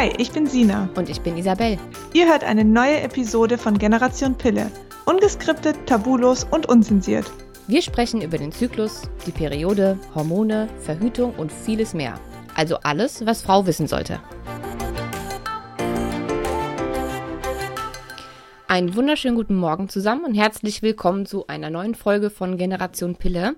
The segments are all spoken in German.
Hi, ich bin Sina. Und ich bin Isabel. Ihr hört eine neue Episode von Generation Pille. Ungeskriptet, tabulos und unzensiert. Wir sprechen über den Zyklus, die Periode, Hormone, Verhütung und vieles mehr. Also alles, was Frau wissen sollte. Einen wunderschönen guten Morgen zusammen und herzlich willkommen zu einer neuen Folge von Generation Pille.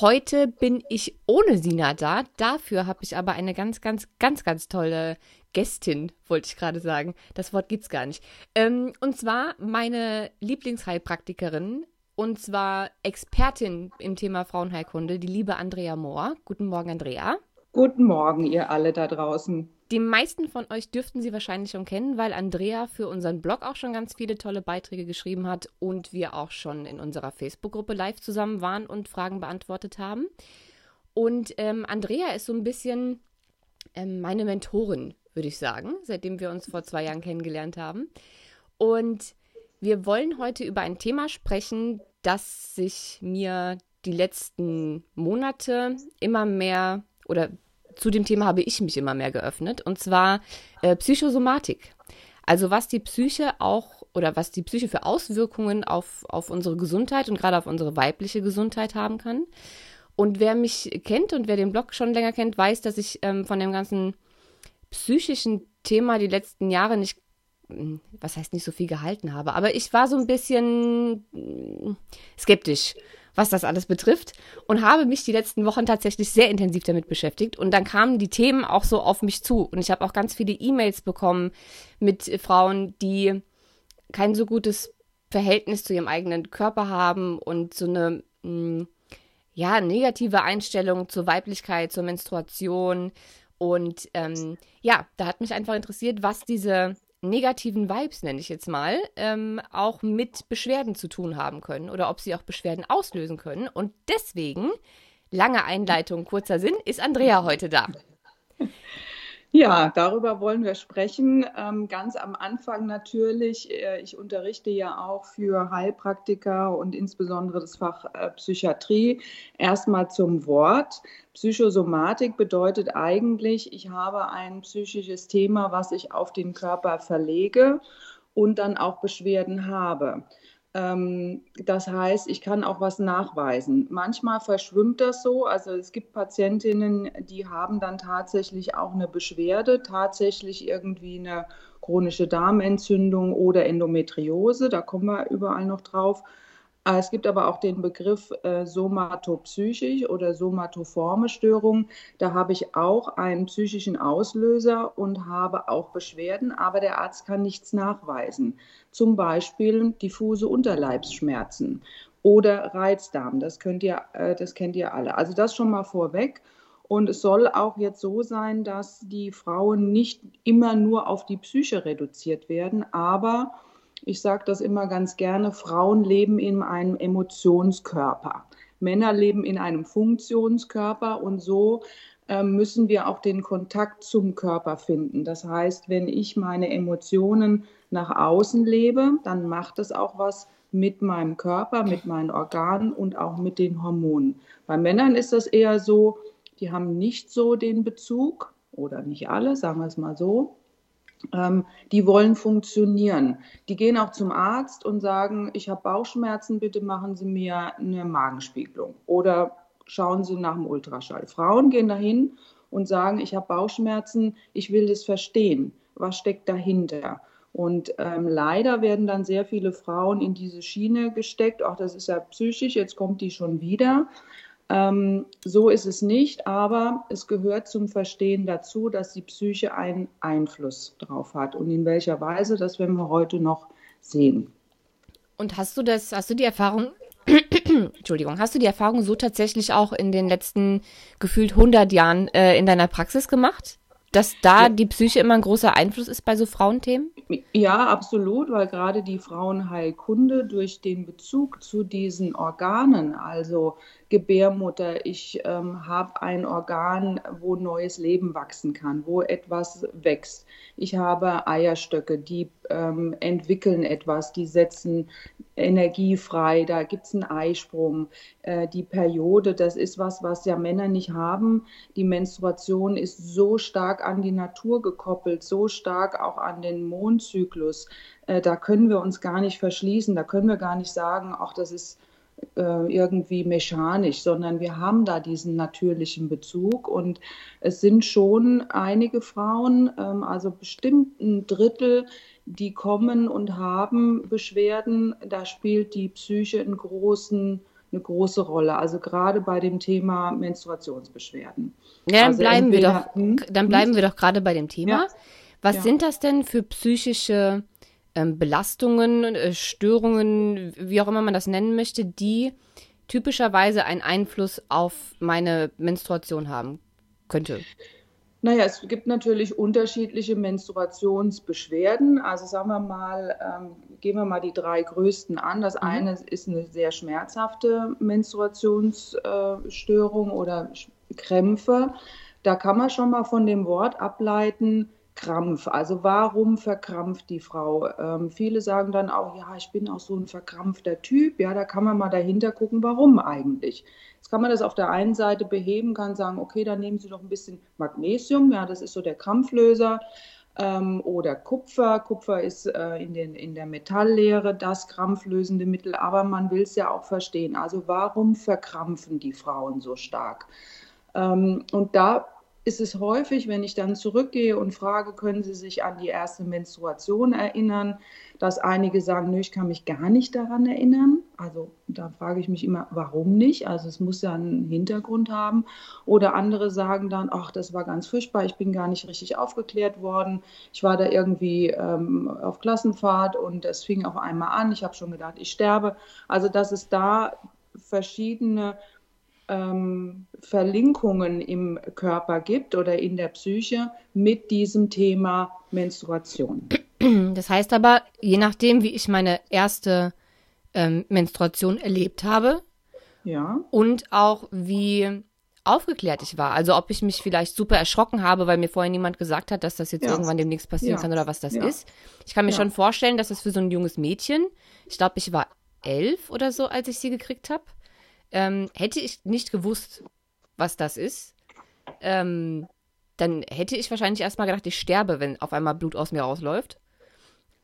Heute bin ich ohne Sina da. Dafür habe ich aber eine ganz, ganz, ganz, ganz tolle Gästin, wollte ich gerade sagen. Das Wort gibt's gar nicht. Ähm, und zwar meine Lieblingsheilpraktikerin und zwar Expertin im Thema Frauenheilkunde, die liebe Andrea Mohr. Guten Morgen, Andrea. Guten Morgen, ihr alle da draußen. Die meisten von euch dürften sie wahrscheinlich schon kennen, weil Andrea für unseren Blog auch schon ganz viele tolle Beiträge geschrieben hat und wir auch schon in unserer Facebook-Gruppe live zusammen waren und Fragen beantwortet haben. Und ähm, Andrea ist so ein bisschen ähm, meine Mentorin, würde ich sagen, seitdem wir uns vor zwei Jahren kennengelernt haben. Und wir wollen heute über ein Thema sprechen, das sich mir die letzten Monate immer mehr oder zu dem Thema habe ich mich immer mehr geöffnet, und zwar äh, Psychosomatik. Also was die Psyche auch oder was die Psyche für Auswirkungen auf, auf unsere Gesundheit und gerade auf unsere weibliche Gesundheit haben kann. Und wer mich kennt und wer den Blog schon länger kennt, weiß, dass ich ähm, von dem ganzen psychischen Thema die letzten Jahre nicht, hm, was heißt nicht so viel gehalten habe, aber ich war so ein bisschen hm, skeptisch was das alles betrifft und habe mich die letzten Wochen tatsächlich sehr intensiv damit beschäftigt. Und dann kamen die Themen auch so auf mich zu. Und ich habe auch ganz viele E-Mails bekommen mit Frauen, die kein so gutes Verhältnis zu ihrem eigenen Körper haben und so eine mh, hm, ja negative Einstellung zur Weiblichkeit, zur Menstruation. Und ähm, ja, da hat mich einfach interessiert, was diese negativen Vibes, nenne ich jetzt mal, ähm, auch mit Beschwerden zu tun haben können oder ob sie auch Beschwerden auslösen können. Und deswegen, lange Einleitung, kurzer Sinn, ist Andrea heute da. Ja, darüber wollen wir sprechen. Ähm, ganz am Anfang natürlich, äh, ich unterrichte ja auch für Heilpraktiker und insbesondere das Fach äh, Psychiatrie. Erstmal zum Wort. Psychosomatik bedeutet eigentlich, ich habe ein psychisches Thema, was ich auf den Körper verlege und dann auch Beschwerden habe. Ähm, das heißt, ich kann auch was nachweisen. Manchmal verschwimmt das so. Also es gibt Patientinnen, die haben dann tatsächlich auch eine Beschwerde, tatsächlich irgendwie eine chronische Darmentzündung oder Endometriose. Da kommen wir überall noch drauf. Äh, es gibt aber auch den Begriff äh, somatopsychisch oder somatoforme Störung. Da habe ich auch einen psychischen Auslöser und habe auch Beschwerden, aber der Arzt kann nichts nachweisen. Zum Beispiel diffuse Unterleibsschmerzen oder Reizdarm. Das, könnt ihr, äh, das kennt ihr alle. Also das schon mal vorweg. Und es soll auch jetzt so sein, dass die Frauen nicht immer nur auf die Psyche reduziert werden, aber ich sage das immer ganz gerne, Frauen leben in einem Emotionskörper. Männer leben in einem Funktionskörper und so ähm, müssen wir auch den Kontakt zum Körper finden. Das heißt, wenn ich meine Emotionen nach außen lebe, dann macht es auch was mit meinem Körper, mit meinen Organen und auch mit den Hormonen. Bei Männern ist das eher so, die haben nicht so den Bezug oder nicht alle, sagen wir es mal so ähm, die wollen funktionieren. Die gehen auch zum Arzt und sagen, ich habe Bauchschmerzen, bitte machen Sie mir eine Magenspiegelung oder schauen Sie nach dem Ultraschall. Frauen gehen dahin und sagen, ich habe Bauchschmerzen, ich will das verstehen. Was steckt dahinter? Und ähm, leider werden dann sehr viele Frauen in diese Schiene gesteckt. Auch das ist ja psychisch, jetzt kommt die schon wieder. Ähm, so ist es nicht, aber es gehört zum Verstehen dazu, dass die Psyche einen Einfluss drauf hat. Und in welcher Weise, das werden wir heute noch sehen. Und hast du das, hast du die Erfahrung, Entschuldigung, hast du die Erfahrung so tatsächlich auch in den letzten gefühlt 100 Jahren äh, in deiner Praxis gemacht? Dass da ja. die Psyche immer ein großer Einfluss ist bei so Frauenthemen? Ja, absolut, weil gerade die Frauenheilkunde durch den Bezug zu diesen Organen, also Gebärmutter, ich ähm, habe ein Organ, wo neues Leben wachsen kann, wo etwas wächst. Ich habe Eierstöcke, die ähm, entwickeln etwas, die setzen Energie frei, da gibt es einen Eisprung. Äh, die Periode, das ist was, was ja Männer nicht haben. Die Menstruation ist so stark an die Natur gekoppelt, so stark auch an den Mondzyklus. Äh, da können wir uns gar nicht verschließen, da können wir gar nicht sagen, ach, das ist äh, irgendwie mechanisch, sondern wir haben da diesen natürlichen Bezug und es sind schon einige Frauen, ähm, also bestimmt ein Drittel, die kommen und haben Beschwerden. Da spielt die Psyche einen großen eine große Rolle. Also gerade bei dem Thema Menstruationsbeschwerden. Ja, dann also bleiben wir doch, hm, dann bleiben hm? wir doch gerade bei dem Thema. Ja. Was ja. sind das denn für psychische ähm, Belastungen, äh, Störungen, wie auch immer man das nennen möchte, die typischerweise einen Einfluss auf meine Menstruation haben könnte? Naja, es gibt natürlich unterschiedliche Menstruationsbeschwerden. Also sagen wir mal, ähm, gehen wir mal die drei größten an. Das mhm. eine ist eine sehr schmerzhafte Menstruationsstörung äh, oder Krämpfe. Da kann man schon mal von dem Wort ableiten, Krampf. Also warum verkrampft die Frau? Ähm, viele sagen dann auch, ja, ich bin auch so ein verkrampfter Typ. Ja, da kann man mal dahinter gucken, warum eigentlich. Jetzt kann man das auf der einen Seite beheben, kann sagen, okay, dann nehmen Sie doch ein bisschen Magnesium. Ja, das ist so der Krampflöser. Ähm, oder Kupfer. Kupfer ist äh, in, den, in der Metalllehre das krampflösende Mittel, aber man will es ja auch verstehen. Also warum verkrampfen die Frauen so stark? Ähm, und da ist es häufig, wenn ich dann zurückgehe und frage, können Sie sich an die erste Menstruation erinnern, dass einige sagen, nö, ich kann mich gar nicht daran erinnern. Also da frage ich mich immer, warum nicht? Also es muss ja einen Hintergrund haben. Oder andere sagen dann, ach, das war ganz furchtbar, ich bin gar nicht richtig aufgeklärt worden. Ich war da irgendwie ähm, auf Klassenfahrt und es fing auf einmal an. Ich habe schon gedacht, ich sterbe. Also dass es da verschiedene ähm, Verlinkungen im Körper gibt oder in der Psyche mit diesem Thema Menstruation. Das heißt aber, je nachdem, wie ich meine erste ähm, Menstruation erlebt habe ja. und auch wie aufgeklärt ich war. Also ob ich mich vielleicht super erschrocken habe, weil mir vorher niemand gesagt hat, dass das jetzt ja. irgendwann demnächst passieren ja. kann oder was das ja. ist. Ich kann mir schon vorstellen, dass es für so ein junges Mädchen, ich glaube, ich war elf oder so, als ich sie gekriegt habe, ähm, hätte ich nicht gewusst, was das ist, ähm, dann hätte ich wahrscheinlich erstmal gedacht, ich sterbe, wenn auf einmal Blut aus mir rausläuft.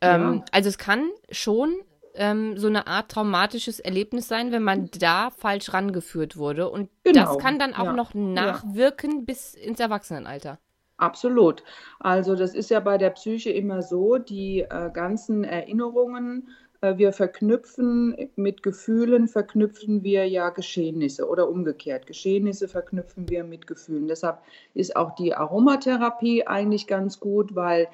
Ähm, ja. Also es kann schon ähm, so eine Art traumatisches Erlebnis sein, wenn man da falsch rangeführt wurde. Und genau. das kann dann auch ja. noch nachwirken ja. bis ins Erwachsenenalter. Absolut. Also das ist ja bei der Psyche immer so, die äh, ganzen Erinnerungen wir verknüpfen mit Gefühlen, verknüpfen wir ja Geschehnisse oder umgekehrt. Geschehnisse verknüpfen wir mit Gefühlen. Deshalb ist auch die Aromatherapie eigentlich ganz gut, weil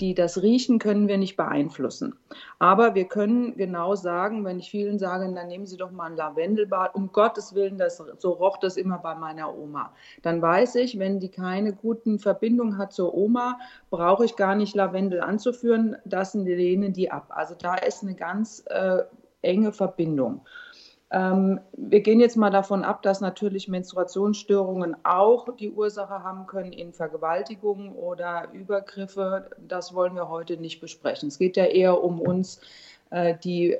die das Riechen können wir nicht beeinflussen. Aber wir können genau sagen, wenn ich vielen sage, dann nehmen Sie doch mal ein Lavendelbad, um Gottes Willen, das, so roch das immer bei meiner Oma. Dann weiß ich, wenn die keine guten Verbindungen hat zur Oma, brauche ich gar nicht Lavendel anzuführen, das lehnen die ab. Also da ist eine ganz äh, enge Verbindung. Ähm, wir gehen jetzt mal davon ab, dass natürlich Menstruationsstörungen auch die Ursache haben können in Vergewaltigungen oder Übergriffe. Das wollen wir heute nicht besprechen. Es geht ja eher um uns, äh, die,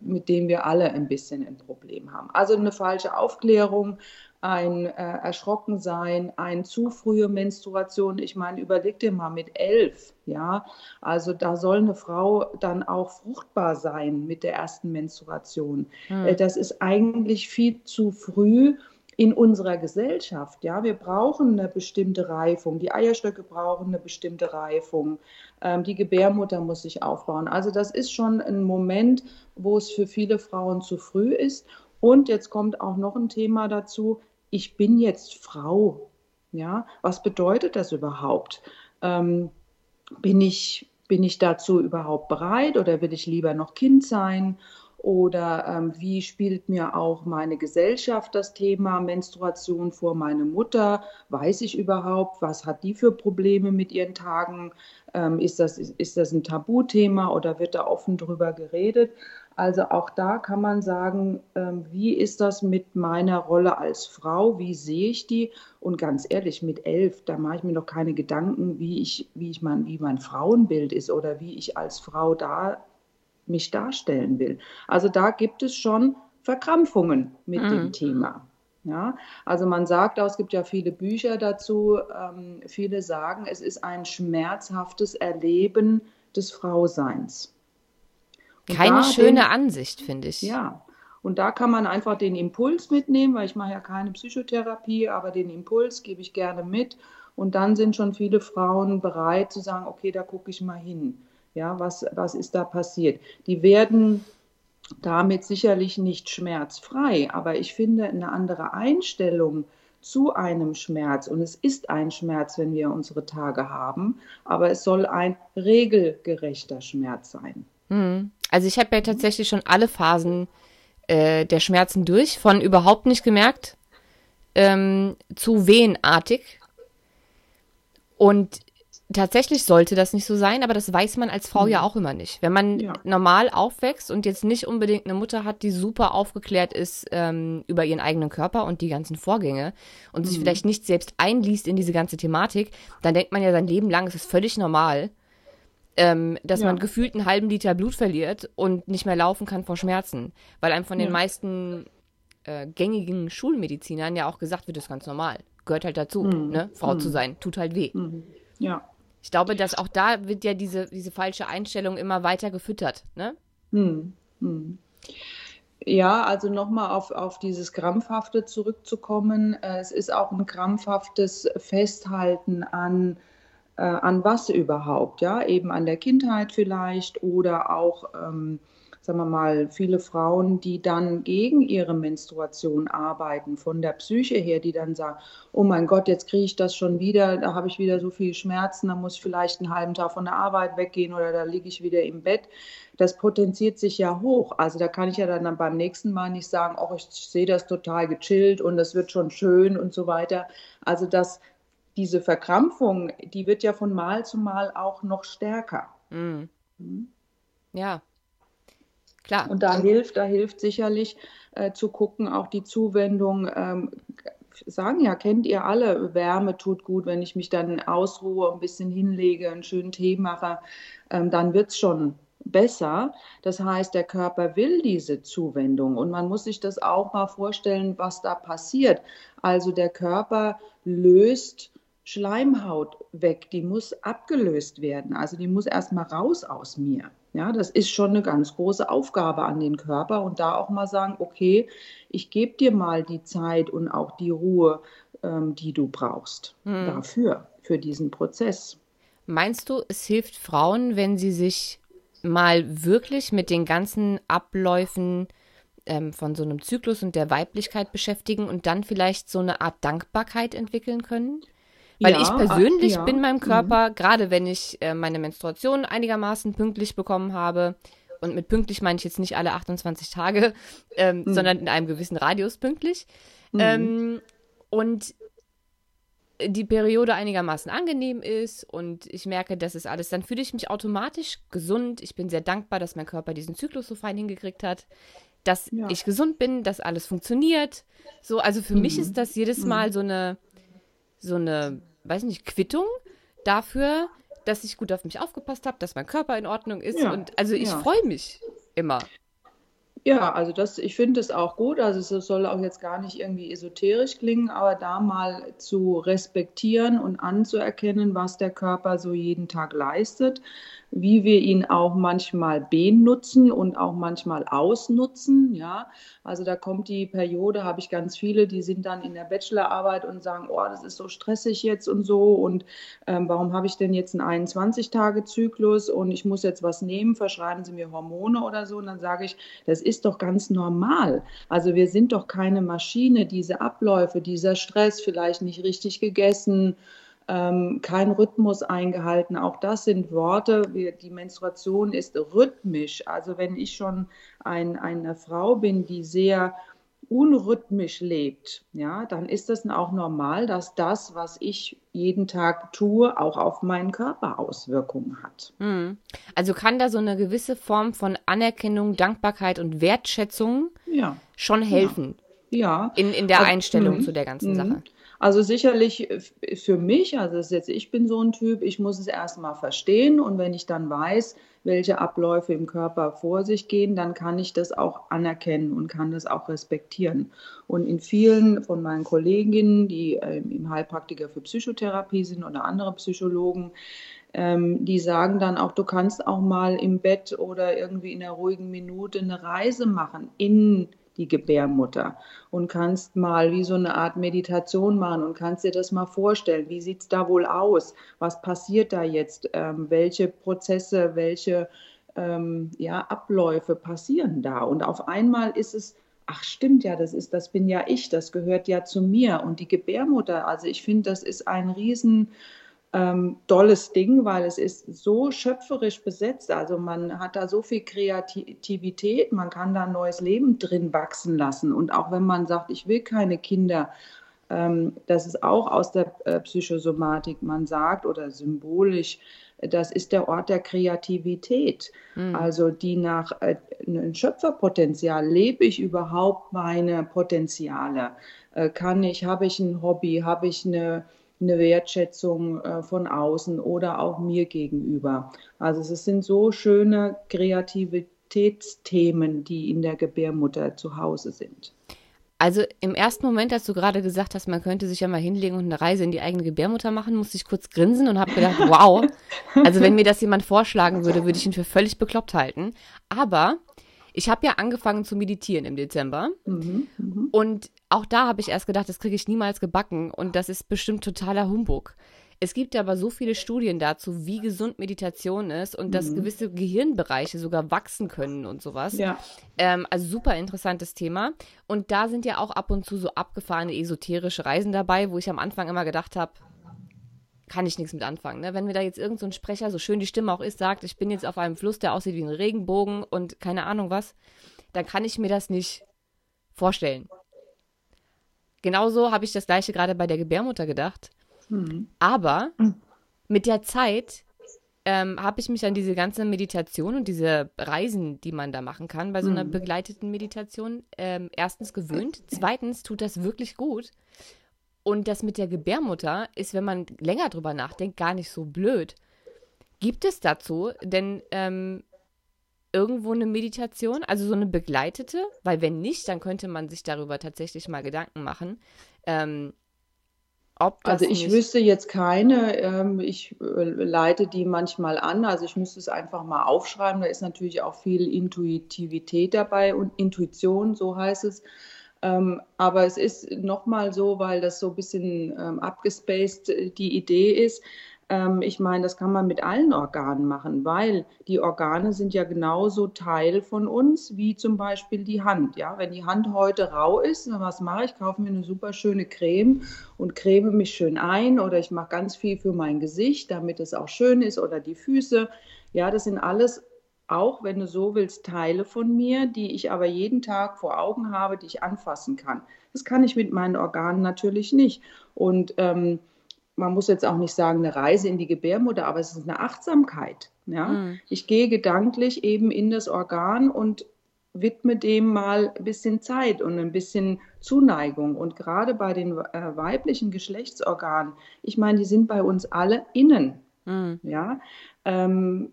mit denen wir alle ein bisschen ein Problem haben. Also eine falsche Aufklärung, ein äh, Erschrockensein, ein zu frühe Menstruation. Ich meine, überleg dir mal mit elf, ja, also da soll eine Frau dann auch fruchtbar sein mit der ersten Menstruation. Hm. Das ist eigentlich viel zu früh in unserer Gesellschaft. Ja, wir brauchen eine bestimmte Reifung. Die Eierstöcke brauchen eine bestimmte Reifung. Ähm, die Gebärmutter muss sich aufbauen. Also das ist schon ein Moment, wo es für viele Frauen zu früh ist. Und jetzt kommt auch noch ein Thema dazu ich bin jetzt Frau. Ja, was bedeutet das überhaupt? Ähm, bin, ich, bin ich dazu überhaupt bereit oder will ich lieber noch Kind sein? Oder ähm, wie spielt mir auch meine Gesellschaft das Thema Menstruation vor? Meine Mutter, weiß ich überhaupt, was hat die für Probleme mit ihren Tagen? Ähm, ist, das, ist, ist das ein Tabuthema oder wird da offen drüber geredet? Also auch da kann man sagen, ähm, wie ist das mit meiner Rolle als Frau? Wie sehe ich die? Und ganz ehrlich, mit elf, da mache ich mir noch keine Gedanken, wie ich, wie ich mein, wie mein Frauenbild ist oder wie ich als Frau da mich darstellen will. Also da gibt es schon Verkrampfungen mit mhm. dem Thema. Ja, also man sagt auch, es gibt ja viele Bücher dazu, ähm, viele sagen, es ist ein schmerzhaftes Erleben des Frauseins. Und Keine schöne den, Ansicht, finde ich. Ja, und da kann man einfach den Impuls mitnehmen, weil ich mache ja keine Psychotherapie, aber den Impuls gebe ich gerne mit. Und dann sind schon viele Frauen bereit zu sagen, okay, da gucke ich mal hin. Ja, was, was ist da passiert? Die werden damit sicherlich nicht schmerzfrei, aber ich finde eine andere Einstellung zu einem Schmerz, und es ist ein Schmerz, wenn wir unsere Tage haben, aber es soll ein regelgerechter Schmerz sein. Hm. Also ich habe ja tatsächlich schon alle Phasen äh, der Schmerzen durch, von überhaupt nicht gemerkt ähm, zu wehenartig. Und tatsächlich sollte das nicht so sein, aber das weiß man als Frau mhm. ja auch immer nicht. Wenn man ja. normal aufwächst und jetzt nicht unbedingt eine Mutter hat, die super aufgeklärt ist ähm, über ihren eigenen Körper und die ganzen Vorgänge und mhm. sich vielleicht nicht selbst einliest in diese ganze Thematik, dann denkt man ja sein Leben lang, es ist völlig normal, ähm, dass ja. man gefühlt einen halben Liter Blut verliert und nicht mehr laufen kann vor Schmerzen, weil einem von den ja. meisten äh, gängigen Schulmedizinern ja auch gesagt wird, das ist ganz normal, gehört halt dazu, mhm. ne? Frau mhm. zu sein, tut halt weh. Mhm. Ja. Ich glaube, dass auch da wird ja diese, diese falsche Einstellung immer weiter gefüttert, ne? Hm, hm. Ja, also nochmal auf, auf dieses Krampfhafte zurückzukommen. Äh, es ist auch ein krampfhaftes Festhalten an, äh, an was überhaupt, ja, eben an der Kindheit vielleicht oder auch ähm, sagen wir mal, viele Frauen, die dann gegen ihre Menstruation arbeiten, von der Psyche her, die dann sagen, oh mein Gott, jetzt kriege ich das schon wieder, da habe ich wieder so viel Schmerzen, da muss ich vielleicht einen halben Tag von der Arbeit weggehen oder da liege ich wieder im Bett. Das potenziert sich ja hoch. Also da kann ich ja dann beim nächsten Mal nicht sagen, oh, ich sehe das total gechillt und das wird schon schön und so weiter. Also das, diese Verkrampfung, die wird ja von Mal zu Mal auch noch stärker. Mhm. Mhm. Ja, Klar. Und da hilft, da hilft sicherlich äh, zu gucken, auch die Zuwendung. Ähm, sagen ja, kennt ihr alle, Wärme tut gut, wenn ich mich dann ausruhe, ein bisschen hinlege, einen schönen Tee mache, ähm, dann wird es schon besser. Das heißt, der Körper will diese Zuwendung und man muss sich das auch mal vorstellen, was da passiert. Also der Körper löst Schleimhaut weg, die muss abgelöst werden. Also die muss erstmal raus aus mir. Ja, das ist schon eine ganz große Aufgabe an den Körper und da auch mal sagen, okay, ich gebe dir mal die Zeit und auch die Ruhe, ähm, die du brauchst hm. dafür, für diesen Prozess. Meinst du, es hilft Frauen, wenn sie sich mal wirklich mit den ganzen Abläufen ähm, von so einem Zyklus und der Weiblichkeit beschäftigen und dann vielleicht so eine Art Dankbarkeit entwickeln können? Weil ja, ich persönlich ja. bin meinem mhm. Körper, mhm. gerade wenn ich äh, meine Menstruation einigermaßen pünktlich bekommen habe, und mit pünktlich meine ich jetzt nicht alle 28 Tage, ähm, mhm. sondern in einem gewissen Radius pünktlich. Mhm. Ähm, und die Periode einigermaßen angenehm ist und ich merke, das ist alles, dann fühle ich mich automatisch gesund. Ich bin sehr dankbar, dass mein Körper diesen Zyklus so fein hingekriegt hat, dass ja. ich gesund bin, dass alles funktioniert. So, also für mhm. mich ist das jedes mhm. Mal so eine so eine, weiß nicht, Quittung dafür, dass ich gut auf mich aufgepasst habe, dass mein Körper in Ordnung ist. Ja, und also ich ja. freue mich immer. Ja, also das, ich finde es auch gut. Also es soll auch jetzt gar nicht irgendwie esoterisch klingen, aber da mal zu respektieren und anzuerkennen, was der Körper so jeden Tag leistet wie wir ihn auch manchmal benutzen und auch manchmal ausnutzen. Ja, also da kommt die Periode, habe ich ganz viele, die sind dann in der Bachelorarbeit und sagen, oh, das ist so stressig jetzt und so und ähm, warum habe ich denn jetzt einen 21-Tage-Zyklus und ich muss jetzt was nehmen, verschreiben Sie mir Hormone oder so und dann sage ich, das ist doch ganz normal. Also wir sind doch keine Maschine, diese Abläufe, dieser Stress, vielleicht nicht richtig gegessen, ähm, kein Rhythmus eingehalten. Auch das sind Worte. Die Menstruation ist rhythmisch. Also wenn ich schon ein, eine Frau bin, die sehr unrhythmisch lebt, ja, dann ist das auch normal, dass das, was ich jeden Tag tue, auch auf meinen Körper Auswirkungen hat. Hm. Also kann da so eine gewisse Form von Anerkennung, Dankbarkeit und Wertschätzung ja. schon helfen. Ja. In, in der also, Einstellung mh, zu der ganzen mh. Sache. Also sicherlich für mich, also jetzt, ich bin so ein Typ, ich muss es erstmal verstehen und wenn ich dann weiß, welche Abläufe im Körper vor sich gehen, dann kann ich das auch anerkennen und kann das auch respektieren. Und in vielen von meinen Kolleginnen, die ähm, im Heilpraktiker für Psychotherapie sind oder andere Psychologen, ähm, die sagen dann auch, du kannst auch mal im Bett oder irgendwie in einer ruhigen Minute eine Reise machen in die Gebärmutter und kannst mal wie so eine Art Meditation machen und kannst dir das mal vorstellen. Wie sieht es da wohl aus? Was passiert da jetzt? Ähm, welche Prozesse, welche ähm, ja, Abläufe passieren da? Und auf einmal ist es ach stimmt ja, das ist, das bin ja ich, das gehört ja zu mir. Und die Gebärmutter, also ich finde, das ist ein riesen ähm, tolles Ding, weil es ist so schöpferisch besetzt. Also man hat da so viel Kreativität, man kann da ein neues Leben drin wachsen lassen. Und auch wenn man sagt, ich will keine Kinder, ähm, das ist auch aus der äh, Psychosomatik, man sagt oder symbolisch, das ist der Ort der Kreativität. Mhm. Also die nach äh, einem Schöpferpotenzial, lebe ich überhaupt meine Potenziale? Äh, kann ich, habe ich ein Hobby, habe ich eine eine Wertschätzung äh, von außen oder auch mir gegenüber. Also es sind so schöne Kreativitätsthemen, die in der Gebärmutter zu Hause sind. Also im ersten Moment, als du gerade gesagt hast, man könnte sich ja mal hinlegen und eine Reise in die eigene Gebärmutter machen, musste ich kurz grinsen und habe gedacht, wow. Also wenn mir das jemand vorschlagen würde, würde ich ihn für völlig bekloppt halten. Aber ich habe ja angefangen zu meditieren im Dezember. Mhm, mh. Und auch da habe ich erst gedacht, das kriege ich niemals gebacken. Und das ist bestimmt totaler Humbug. Es gibt aber so viele Studien dazu, wie gesund Meditation ist und mhm. dass gewisse Gehirnbereiche sogar wachsen können und sowas. Ja. Ähm, also super interessantes Thema. Und da sind ja auch ab und zu so abgefahrene esoterische Reisen dabei, wo ich am Anfang immer gedacht habe, kann ich nichts mit anfangen. Ne? Wenn mir da jetzt irgendein so Sprecher, so schön die Stimme auch ist, sagt, ich bin jetzt auf einem Fluss, der aussieht wie ein Regenbogen und keine Ahnung was, dann kann ich mir das nicht vorstellen. Genauso habe ich das gleiche gerade bei der Gebärmutter gedacht. Mhm. Aber mit der Zeit ähm, habe ich mich an diese ganze Meditation und diese Reisen, die man da machen kann, bei so einer mhm. begleiteten Meditation, ähm, erstens gewöhnt. Zweitens tut das wirklich gut. Und das mit der Gebärmutter ist, wenn man länger drüber nachdenkt, gar nicht so blöd. Gibt es dazu denn ähm, irgendwo eine Meditation, also so eine begleitete? Weil wenn nicht, dann könnte man sich darüber tatsächlich mal Gedanken machen. Ähm, also ich wüsste jetzt keine, ähm, ich äh, leite die manchmal an, also ich müsste es einfach mal aufschreiben, da ist natürlich auch viel Intuitivität dabei und Intuition, so heißt es. Ähm, aber es ist nochmal so, weil das so ein bisschen ähm, abgespaced äh, die Idee ist. Ähm, ich meine, das kann man mit allen Organen machen, weil die Organe sind ja genauso Teil von uns wie zum Beispiel die Hand. Ja, wenn die Hand heute rau ist, was mache ich? Kaufe mir eine super schöne Creme und creme mich schön ein oder ich mache ganz viel für mein Gesicht, damit es auch schön ist oder die Füße. Ja, das sind alles auch, wenn du so willst, Teile von mir, die ich aber jeden Tag vor Augen habe, die ich anfassen kann. Das kann ich mit meinen Organen natürlich nicht. Und ähm, man muss jetzt auch nicht sagen, eine Reise in die Gebärmutter, aber es ist eine Achtsamkeit. Ja? Mhm. Ich gehe gedanklich eben in das Organ und widme dem mal ein bisschen Zeit und ein bisschen Zuneigung. Und gerade bei den äh, weiblichen Geschlechtsorganen, ich meine, die sind bei uns alle innen. Mhm. Ja, ähm,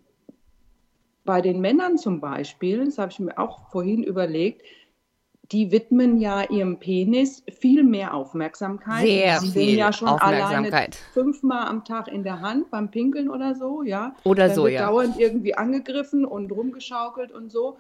bei den Männern zum Beispiel, das habe ich mir auch vorhin überlegt, die widmen ja ihrem Penis viel mehr Aufmerksamkeit. Sehr Sie viel ja schon Aufmerksamkeit. fünfmal am Tag in der Hand beim Pinkeln oder so, ja. Oder Dann so, wird ja. Dauernd irgendwie angegriffen und rumgeschaukelt und so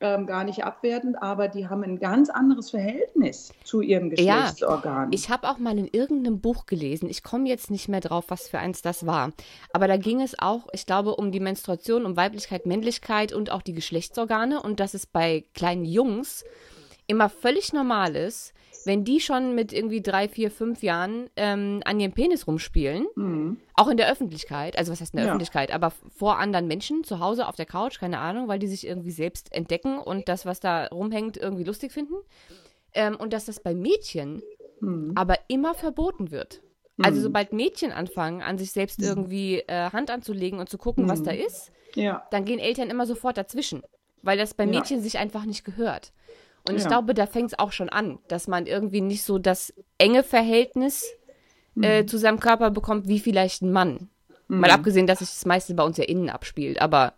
ähm, gar nicht abwertend, aber die haben ein ganz anderes Verhältnis zu ihrem Geschlechtsorgan. Ja, ich habe auch mal in irgendeinem Buch gelesen, ich komme jetzt nicht mehr drauf, was für eins das war, aber da ging es auch, ich glaube, um die Menstruation, um Weiblichkeit, Männlichkeit und auch die Geschlechtsorgane und dass es bei kleinen Jungs immer völlig normal ist, wenn die schon mit irgendwie drei, vier, fünf Jahren ähm, an ihrem Penis rumspielen, mhm. auch in der Öffentlichkeit, also was heißt in der ja. Öffentlichkeit, aber vor anderen Menschen, zu Hause auf der Couch, keine Ahnung, weil die sich irgendwie selbst entdecken und das, was da rumhängt, irgendwie lustig finden. Ähm, und dass das bei Mädchen mhm. aber immer verboten wird. Also mhm. sobald Mädchen anfangen, an sich selbst mhm. irgendwie äh, Hand anzulegen und zu gucken, was da mhm. ist, ja. dann gehen Eltern immer sofort dazwischen, weil das bei Mädchen ja. sich einfach nicht gehört. Und ja. ich glaube, da fängt es auch schon an, dass man irgendwie nicht so das enge Verhältnis äh, mhm. zu seinem Körper bekommt, wie vielleicht ein Mann. Mhm. Mal abgesehen, dass sich das meiste bei uns ja innen abspielt, aber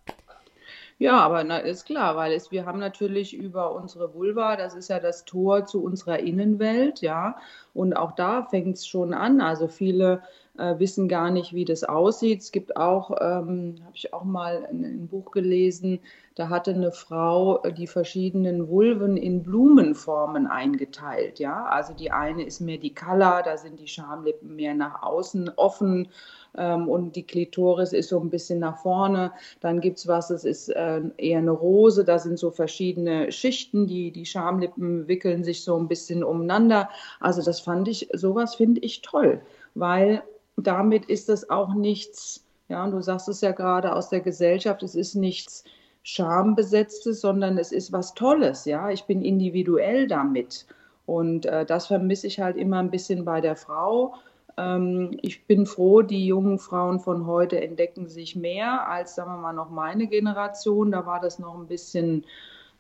ja, aber na, ist klar, weil es, wir haben natürlich über unsere Vulva, das ist ja das Tor zu unserer Innenwelt, ja. Und auch da fängt es schon an. Also viele äh, wissen gar nicht, wie das aussieht. Es gibt auch, ähm, habe ich auch mal ein, ein, Buch gelesen, da hatte eine Frau äh, die verschiedenen Vulven in Blumenformen eingeteilt, ja. Also die eine ist mehr die Color, da sind die Schamlippen mehr nach außen offen ähm, und die Klitoris ist so ein bisschen nach vorne. Dann gibt es was, es ist äh, eher eine Rose, da sind so verschiedene Schichten, die, die Schamlippen wickeln sich so ein bisschen umeinander. Also das fand ich, sowas finde ich toll, weil damit ist es auch nichts, ja, und du sagst es ja gerade aus der Gesellschaft, es ist nichts Schambesetztes, sondern es ist was Tolles, ja. Ich bin individuell damit. Und äh, das vermisse ich halt immer ein bisschen bei der Frau. Ähm, ich bin froh, die jungen Frauen von heute entdecken sich mehr als, sagen wir mal, noch meine Generation. Da war das noch ein bisschen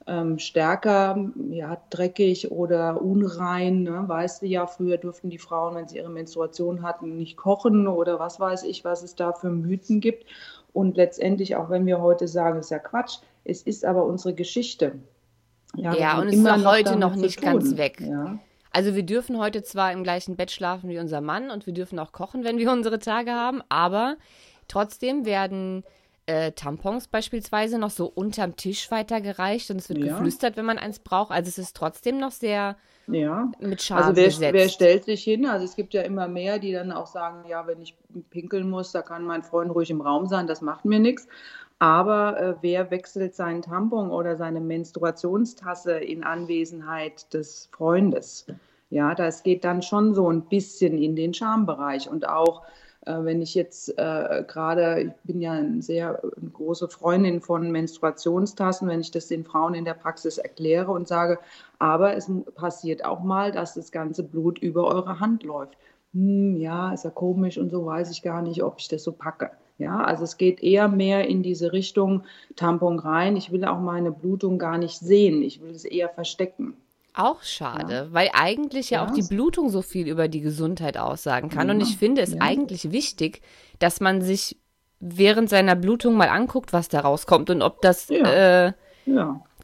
ähm, stärker, ja, dreckig oder unrein. Ne? Weißt du ja, früher durften die Frauen, wenn sie ihre Menstruation hatten, nicht kochen oder was weiß ich, was es da für Mythen gibt. Und letztendlich, auch wenn wir heute sagen, ist ja Quatsch, es ist aber unsere Geschichte. Ja, ja und es ist auch heute noch nicht ganz weg. Ja. Also wir dürfen heute zwar im gleichen Bett schlafen wie unser Mann und wir dürfen auch kochen, wenn wir unsere Tage haben, aber trotzdem werden äh, Tampons beispielsweise noch so unterm Tisch weitergereicht und es wird ja. geflüstert, wenn man eins braucht. Also es ist trotzdem noch sehr ja. mit Scham Also wer, besetzt. wer stellt sich hin? Also es gibt ja immer mehr, die dann auch sagen, ja, wenn ich pinkeln muss, da kann mein Freund ruhig im Raum sein, das macht mir nichts. Aber äh, wer wechselt seinen Tampon oder seine Menstruationstasse in Anwesenheit des Freundes? Ja, das geht dann schon so ein bisschen in den Schambereich. Und auch wenn ich jetzt äh, gerade, ich bin ja eine sehr eine große Freundin von Menstruationstassen, wenn ich das den Frauen in der Praxis erkläre und sage, aber es passiert auch mal, dass das ganze Blut über eure Hand läuft. Hm, ja, ist ja komisch und so weiß ich gar nicht, ob ich das so packe. Ja, also es geht eher mehr in diese Richtung Tampon rein. Ich will auch meine Blutung gar nicht sehen. Ich will es eher verstecken. Auch schade, ja. weil eigentlich ja, ja, auch die Blutung so viel über die Gesundheit aussagen kann. Ja. Und ich finde es eigentlich wichtig, dass man sich während seiner Blutung mal anguckt, was da rauskommt und ob das äh,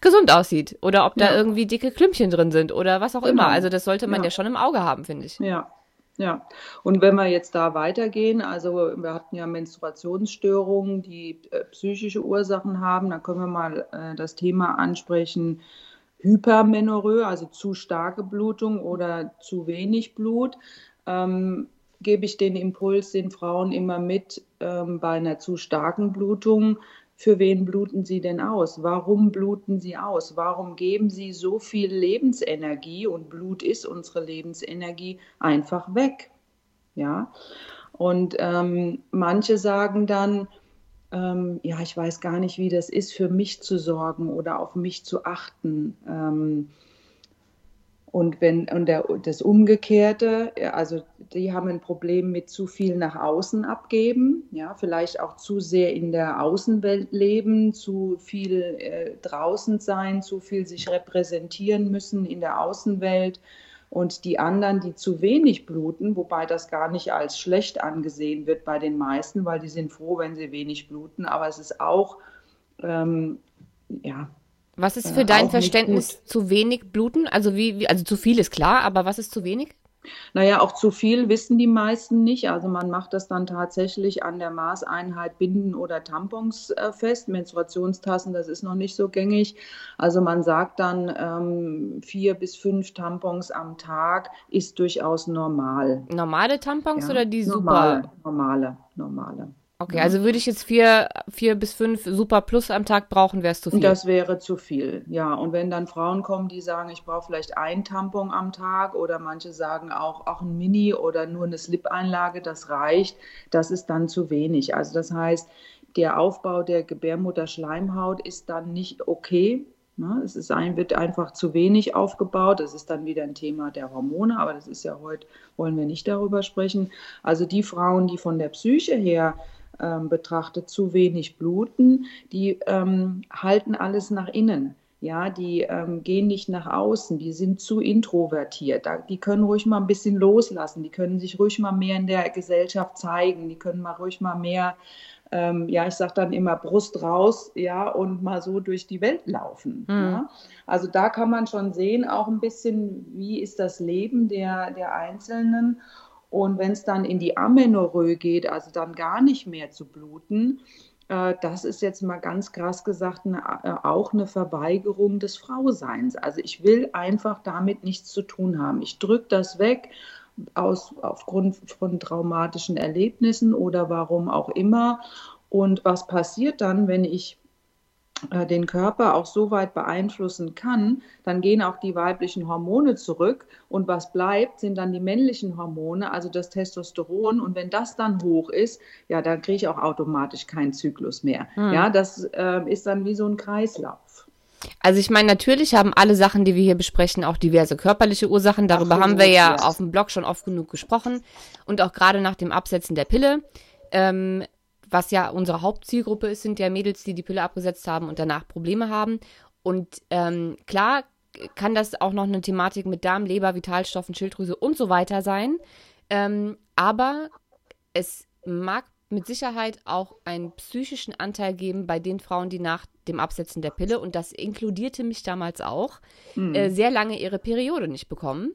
gesund aussieht oder ob da irgendwie dicke Klümpchen drin sind oder was auch genau. immer. Also das sollte man ja. schon im Auge haben, finde ich. Ja, ja, und wenn wir jetzt da weitergehen, also wir hatten ja Menstruationsstörungen, die äh, psychische Ursachen haben, dann können wir mal äh, das Thema ansprechen, Hypermenorrhoe, also zu starke Blutung oder zu wenig Blut. Ähm, gebe ich den Impuls den Frauen immer mit ähm, bei einer zu starken Blutung für wen bluten Sie denn aus? Warum bluten Sie aus? Warum geben Sie so viel Lebensenergie und Blut ist unsere Lebensenergie einfach weg? Ja, und ähm, manche sagen dann, ähm, ja, ich weiß gar nicht, wie das ist, für mich zu sorgen oder auf mich zu achten. Ähm, und wenn und der, das Umgekehrte, also die haben ein Problem mit zu viel nach außen abgeben, ja, vielleicht auch zu sehr in der Außenwelt leben, zu viel äh, draußen sein, zu viel sich repräsentieren müssen in der Außenwelt. Und die anderen, die zu wenig bluten, wobei das gar nicht als schlecht angesehen wird bei den meisten, weil die sind froh, wenn sie wenig bluten. Aber es ist auch, ähm, ja, was ist für äh, dein Verständnis zu wenig bluten? Also wie, wie, also zu viel ist klar, aber was ist zu wenig? Naja, auch zu viel wissen die meisten nicht. Also man macht das dann tatsächlich an der Maßeinheit Binden oder Tampons äh, fest. Menstruationstassen, das ist noch nicht so gängig. Also man sagt dann, ähm, vier bis fünf Tampons am Tag ist durchaus normal. Normale Tampons ja, oder die normale, super? Normale, normale. Okay, also würde ich jetzt vier, vier bis fünf Super Plus am Tag brauchen, wäre es zu viel. Das wäre zu viel, ja. Und wenn dann Frauen kommen, die sagen, ich brauche vielleicht ein Tampon am Tag oder manche sagen auch, auch ein Mini oder nur eine Slip-Einlage, das reicht, das ist dann zu wenig. Also das heißt, der Aufbau der Gebärmutterschleimhaut ist dann nicht okay. Ne? Es ist ein, wird einfach zu wenig aufgebaut. Das ist dann wieder ein Thema der Hormone, aber das ist ja heute, wollen wir nicht darüber sprechen. Also die Frauen, die von der Psyche her ähm, betrachtet, zu wenig bluten, die ähm, halten alles nach innen. ja, die ähm, gehen nicht nach außen, die sind zu introvertiert, da, die können ruhig mal ein bisschen loslassen, die können sich ruhig mal mehr in der Gesellschaft zeigen, die können mal ruhig mal mehr ähm, ja, ich sage dann immer Brust raus, ja, und mal so durch die Welt laufen. Mhm. Ja. Also da kann man schon sehen, auch ein bisschen, wie ist das Leben der, der Einzelnen. Und wenn es dann in die Amenorrhoe geht, also dann gar nicht mehr zu bluten, äh, das ist jetzt mal ganz krass gesagt eine, äh, auch eine Verweigerung des Frauseins. Also ich will einfach damit nichts zu tun haben. Ich drücke das weg aus, aufgrund von traumatischen Erlebnissen oder warum auch immer. Und was passiert dann, wenn ich äh, den Körper auch so weit beeinflussen kann, dann gehen auch die weiblichen Hormone zurück und was bleibt, sind dann die männlichen Hormone, also das Testosteron und wenn das dann hoch ist, ja, dann kriege ich auch automatisch keinen Zyklus mehr. Hm. Ja, das äh, ist dann wie so ein Kreislauf. Also ich meine, natürlich haben alle Sachen, die wir hier besprechen, auch diverse körperliche Ursachen. Darüber Ach, haben wir ja, ja auf dem Blog schon oft genug gesprochen. Und auch gerade nach dem Absetzen der Pille, ähm, was ja unsere Hauptzielgruppe ist, sind ja Mädels, die die Pille abgesetzt haben und danach Probleme haben. Und ähm, klar kann das auch noch eine Thematik mit Darm, Leber, Vitalstoffen, Schilddrüse und so weiter sein. Ähm, aber es mag mit Sicherheit auch einen psychischen Anteil geben bei den Frauen, die nach dem Absetzen der Pille, und das inkludierte mich damals auch, mhm. äh, sehr lange ihre Periode nicht bekommen.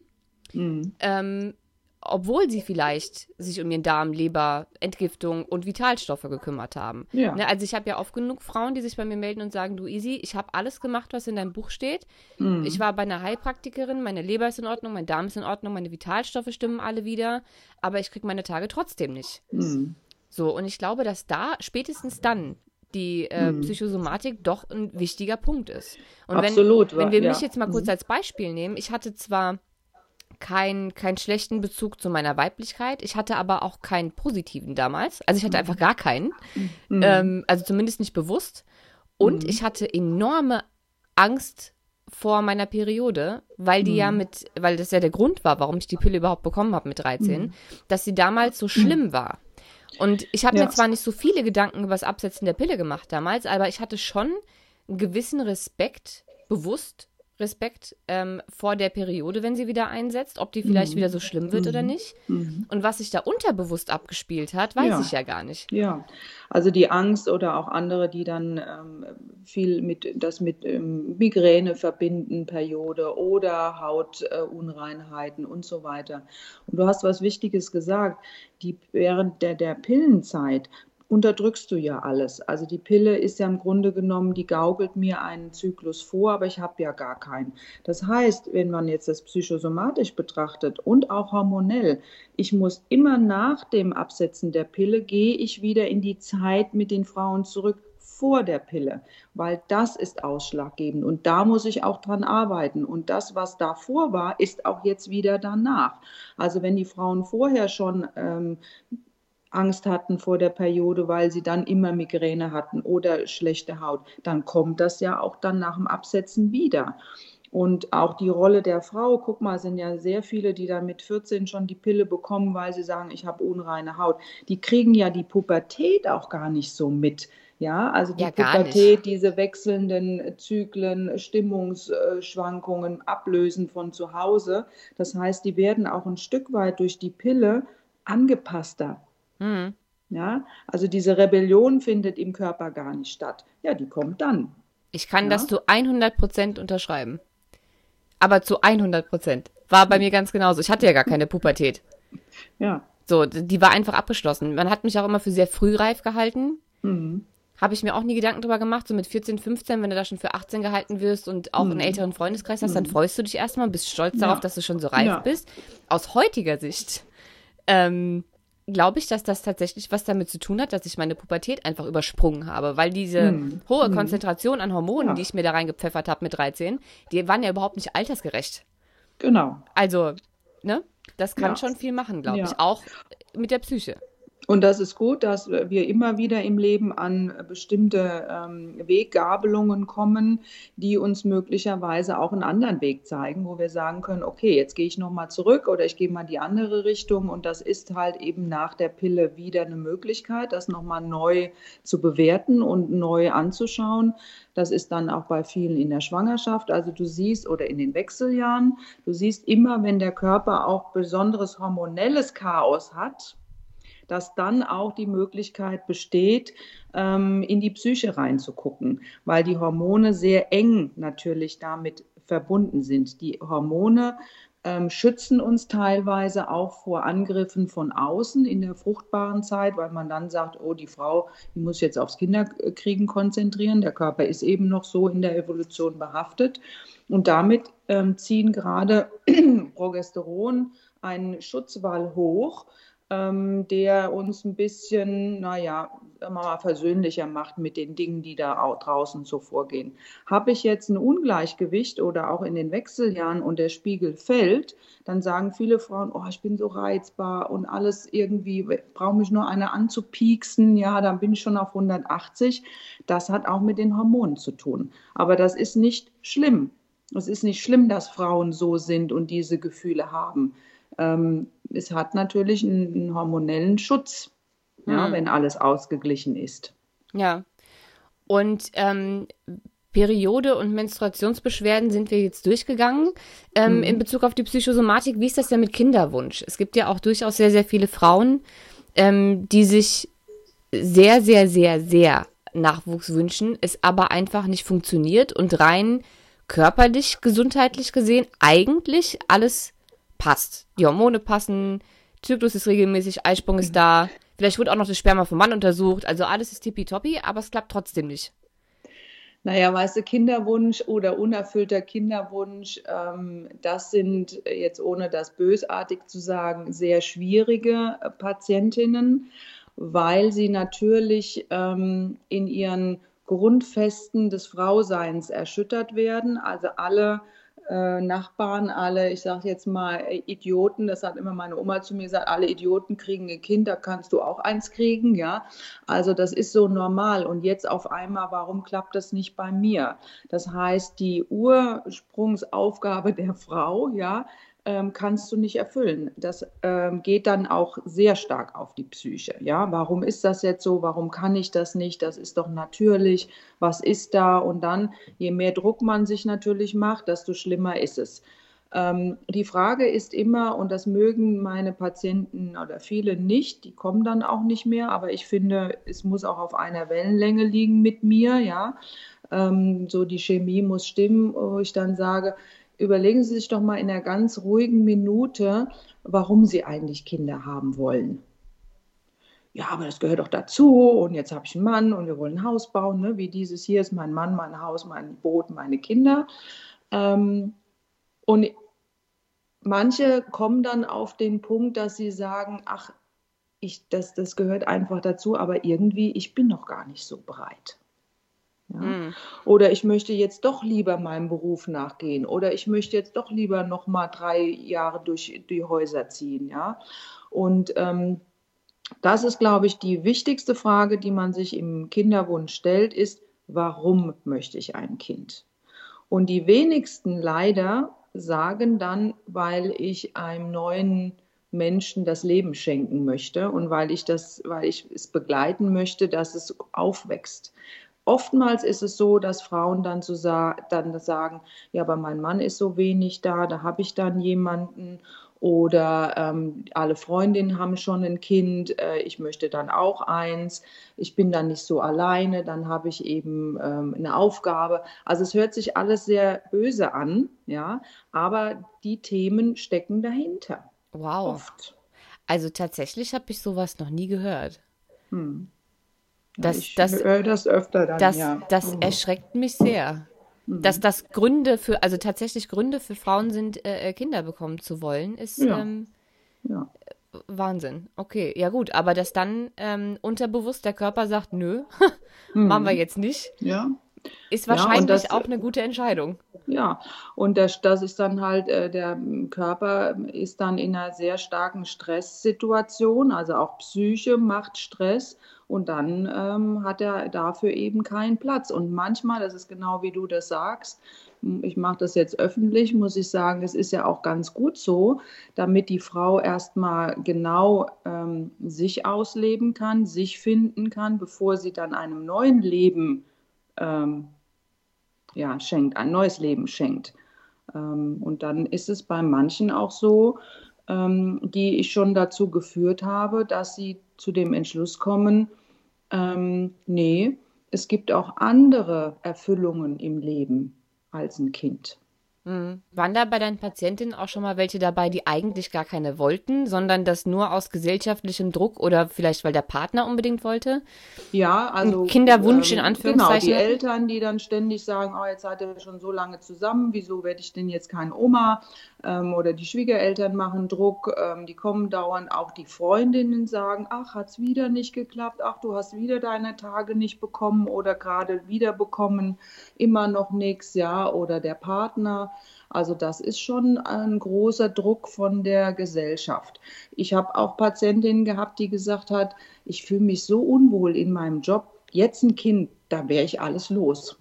Mhm. Ähm, obwohl sie vielleicht sich um ihren Darm, Leber, Entgiftung und Vitalstoffe gekümmert haben. Ja. Ne, also ich habe ja oft genug Frauen, die sich bei mir melden und sagen, du Easy, ich habe alles gemacht, was in deinem Buch steht. Mhm. Ich war bei einer Heilpraktikerin, meine Leber ist in Ordnung, mein Darm ist in Ordnung, meine Vitalstoffe stimmen alle wieder, aber ich kriege meine Tage trotzdem nicht. Mhm. So, und ich glaube, dass da spätestens dann die äh, hm. Psychosomatik doch ein wichtiger Punkt ist. Und Absolut, wenn, wenn wir ja. mich jetzt mal kurz mhm. als Beispiel nehmen, ich hatte zwar keinen keinen schlechten Bezug zu meiner Weiblichkeit, ich hatte aber auch keinen positiven damals. Also ich hatte einfach gar keinen. Mhm. Ähm, also zumindest nicht bewusst. Und mhm. ich hatte enorme Angst vor meiner Periode, weil die mhm. ja mit, weil das ja der Grund war, warum ich die Pille überhaupt bekommen habe mit 13, mhm. dass sie damals so schlimm war. Und ich habe ja. mir zwar nicht so viele Gedanken über das Absetzen der Pille gemacht damals, aber ich hatte schon einen gewissen Respekt, bewusst Respekt ähm, vor der Periode, wenn sie wieder einsetzt, ob die vielleicht mhm. wieder so schlimm wird mhm. oder nicht. Mhm. Und was sich da unterbewusst abgespielt hat, weiß ja. ich ja gar nicht. Ja, also die Angst oder auch andere, die dann ähm, viel mit das mit ähm, Migräne verbinden, Periode oder Hautunreinheiten äh, und so weiter. Und du hast was Wichtiges gesagt. Die während der, der Pillenzeit unterdrückst du ja alles. Also die Pille ist ja im Grunde genommen, die gaukelt mir einen Zyklus vor, aber ich habe ja gar keinen. Das heißt, wenn man jetzt das psychosomatisch betrachtet und auch hormonell, ich muss immer nach dem Absetzen der Pille, gehe ich wieder in die Zeit mit den Frauen zurück vor der Pille, weil das ist ausschlaggebend und da muss ich auch dran arbeiten und das, was davor war, ist auch jetzt wieder danach. Also wenn die Frauen vorher schon ähm, Angst hatten vor der Periode, weil sie dann immer Migräne hatten oder schlechte Haut, dann kommt das ja auch dann nach dem Absetzen wieder. Und auch die Rolle der Frau, guck mal, sind ja sehr viele, die dann mit 14 schon die Pille bekommen, weil sie sagen, ich habe unreine Haut. Die kriegen ja die Pubertät auch gar nicht so mit. Ja, also die ja, Pubertät, diese wechselnden Zyklen, Stimmungsschwankungen, Ablösen von zu Hause. Das heißt, die werden auch ein Stück weit durch die Pille angepasster. Mhm. Ja, also diese Rebellion findet im Körper gar nicht statt. Ja, die kommt dann. Ich kann ja? das zu 100 Prozent unterschreiben. Aber zu 100 Prozent. War bei mir ganz genauso. Ich hatte ja gar keine Pubertät. Ja. So, die war einfach abgeschlossen. Man hat mich auch immer für sehr frühreif gehalten. Mhm. Habe ich mir auch nie Gedanken drüber gemacht, so mit 14, 15, wenn du da schon für 18 gehalten wirst und auch mhm. einen älteren Freundeskreis hast, dann mhm. freust du dich erstmal und bist stolz ja. darauf, dass du schon so reif ja. bist. Aus heutiger Sicht ähm, glaube ich, dass das tatsächlich was damit zu tun hat, dass ich meine Pubertät einfach übersprungen habe, weil diese hm. hohe hm. Konzentration an Hormonen, ja. die ich mir da reingepfeffert habe mit 13, die waren ja überhaupt nicht altersgerecht. Genau. Also, ne? Das kann ja. schon viel machen, glaube ja. ich, auch mit der Psyche. Und das ist gut, dass wir immer wieder im Leben an bestimmte ähm, Weggabelungen kommen, die uns möglicherweise auch einen anderen Weg zeigen, wo wir sagen können, okay, jetzt gehe ich nochmal zurück oder ich gehe mal die andere Richtung. Und das ist halt eben nach der Pille wieder eine Möglichkeit, das nochmal neu zu bewerten und neu anzuschauen. Das ist dann auch bei vielen in der Schwangerschaft. Also du siehst oder in den Wechseljahren, du siehst immer, wenn der Körper auch besonderes hormonelles Chaos hat, dass dann auch die Möglichkeit besteht, ähm, in die Psyche reinzugucken, weil die Hormone sehr eng natürlich damit verbunden sind. Die Hormone ähm, schützen uns teilweise auch vor Angriffen von außen in der fruchtbaren Zeit, weil man dann sagt, oh, die Frau, die muss jetzt aufs Kinderkriegen konzentrieren. Der Körper ist eben noch so in der Evolution behaftet. Und damit ähm, ziehen gerade Progesteron einen Schutzwall hoch, ähm, der uns ein bisschen, naja, mal versöhnlicher macht mit den Dingen, die da draußen so vorgehen. Habe ich jetzt ein Ungleichgewicht oder auch in den Wechseljahren und der Spiegel fällt, dann sagen viele Frauen, oh, ich bin so reizbar und alles irgendwie, brauche mich nur eine anzupieksen, ja, dann bin ich schon auf 180. Das hat auch mit den Hormonen zu tun. Aber das ist nicht schlimm. Es ist nicht schlimm, dass Frauen so sind und diese Gefühle haben ähm, es hat natürlich einen, einen hormonellen Schutz, ja, hm. wenn alles ausgeglichen ist. Ja. Und ähm, Periode und Menstruationsbeschwerden sind wir jetzt durchgegangen. Ähm, mhm. In Bezug auf die Psychosomatik, wie ist das denn mit Kinderwunsch? Es gibt ja auch durchaus sehr, sehr viele Frauen, ähm, die sich sehr, sehr, sehr, sehr Nachwuchs wünschen, es aber einfach nicht funktioniert und rein körperlich, gesundheitlich gesehen eigentlich alles passt. Die Hormone passen, Zyklus ist regelmäßig, Eisprung ist da. Vielleicht wurde auch noch das Sperma vom Mann untersucht. Also alles ist tippitoppi, aber es klappt trotzdem nicht. Naja, weißt du, Kinderwunsch oder unerfüllter Kinderwunsch, ähm, das sind jetzt ohne das bösartig zu sagen, sehr schwierige äh, Patientinnen, weil sie natürlich ähm, in ihren Grundfesten des Frauseins erschüttert werden. Also alle äh, Nachbarn, alle, ich sage jetzt mal Idioten, das hat immer meine Oma zu mir gesagt, alle Idioten kriegen ein Kind, da kannst du auch eins kriegen, ja. Also das ist so normal. Und jetzt auf einmal, warum klappt das nicht bei mir? Das heißt, die Ursprungsaufgabe der Frau, ja, ähm, kannst du nicht erfüllen. Das ähm, geht dann auch sehr stark auf die Psyche. Ja, warum ist das jetzt so? Warum kann ich das nicht? Das ist doch natürlich. Was ist da? Und dann, je mehr Druck man sich natürlich macht, desto schlimmer ist es. Ähm, die Frage ist immer, und das mögen meine Patienten oder viele nicht, die kommen dann auch nicht mehr, aber ich finde, es muss auch auf einer Wellenlänge liegen mit mir, ja. Ähm, so die Chemie muss stimmen, wo ich dann sage, überlegen Sie sich doch mal in einer ganz ruhigen Minute, warum Sie eigentlich Kinder haben wollen. Ja, aber das gehört doch dazu und jetzt habe ich einen Mann und wir wollen ein Haus bauen, ne? wie dieses hier ist mein Mann, mein Haus, mein Boot, meine Kinder. Ähm, und manche kommen dann auf den Punkt, dass sie sagen, ach, ich, das, das gehört einfach dazu, aber irgendwie, ich bin noch gar nicht so bereit. Ja? Mhm. Oder ich möchte jetzt doch lieber meinem Beruf nachgehen. Oder ich möchte jetzt doch lieber noch mal drei Jahre durch die Häuser ziehen. Ja? Und ähm, das ist, glaube ich, die wichtigste Frage, die man sich im Kinderwunsch stellt, ist, warum möchte ich ein Kind? Und die wenigsten leider sagen dann, weil ich einem neuen Menschen das Leben schenken möchte und weil ich das, weil ich es begleiten möchte, dass es aufwächst. Oftmals ist es so, dass Frauen dann, so sa dann sagen, ja, aber mein Mann ist so wenig da, da habe ich dann jemanden oder ähm, alle Freundinnen haben schon ein Kind, äh, ich möchte dann auch eins, ich bin dann nicht so alleine, dann habe ich eben ähm, eine Aufgabe. Also es hört sich alles sehr böse an, ja, aber die Themen stecken dahinter. Wow. Oft. Also tatsächlich habe ich sowas noch nie gehört. Hm. Das, ich das, höre das öfter dann, das, ja. Das mhm. erschreckt mich sehr. Mhm. Dass das Gründe für, also tatsächlich Gründe für Frauen sind, äh, äh, Kinder bekommen zu wollen, ist ja. Ähm, ja. Wahnsinn. Okay, ja gut, aber dass dann ähm, unterbewusst der Körper sagt, nö, mhm. machen wir jetzt nicht. Ja. Ist wahrscheinlich ja, das, auch eine gute Entscheidung. Ja, und das, das ist dann halt, äh, der Körper ist dann in einer sehr starken Stresssituation, also auch Psyche macht Stress und dann ähm, hat er dafür eben keinen Platz. Und manchmal, das ist genau wie du das sagst, ich mache das jetzt öffentlich, muss ich sagen, es ist ja auch ganz gut so, damit die Frau erstmal genau ähm, sich ausleben kann, sich finden kann, bevor sie dann einem neuen Leben ähm, ja, schenkt, ein neues Leben schenkt. Ähm, und dann ist es bei manchen auch so, ähm, die ich schon dazu geführt habe, dass sie zu dem Entschluss kommen, ähm, nee, es gibt auch andere Erfüllungen im Leben als ein Kind. Mhm. Waren da bei deinen Patientinnen auch schon mal welche dabei, die eigentlich gar keine wollten, sondern das nur aus gesellschaftlichem Druck oder vielleicht weil der Partner unbedingt wollte? Ja, also. Ein Kinderwunsch ähm, in Anführungszeichen. Genau, die Eltern, die dann ständig sagen: Oh, jetzt seid ihr schon so lange zusammen, wieso werde ich denn jetzt kein Oma? Ähm, oder die Schwiegereltern machen Druck, ähm, die kommen dauernd. Auch die Freundinnen sagen: Ach, hat es wieder nicht geklappt? Ach, du hast wieder deine Tage nicht bekommen oder gerade wieder bekommen, immer noch nichts, ja. Oder der Partner. Also das ist schon ein großer Druck von der Gesellschaft. Ich habe auch Patientinnen gehabt, die gesagt hat, ich fühle mich so unwohl in meinem Job. Jetzt ein Kind, da wäre ich alles los.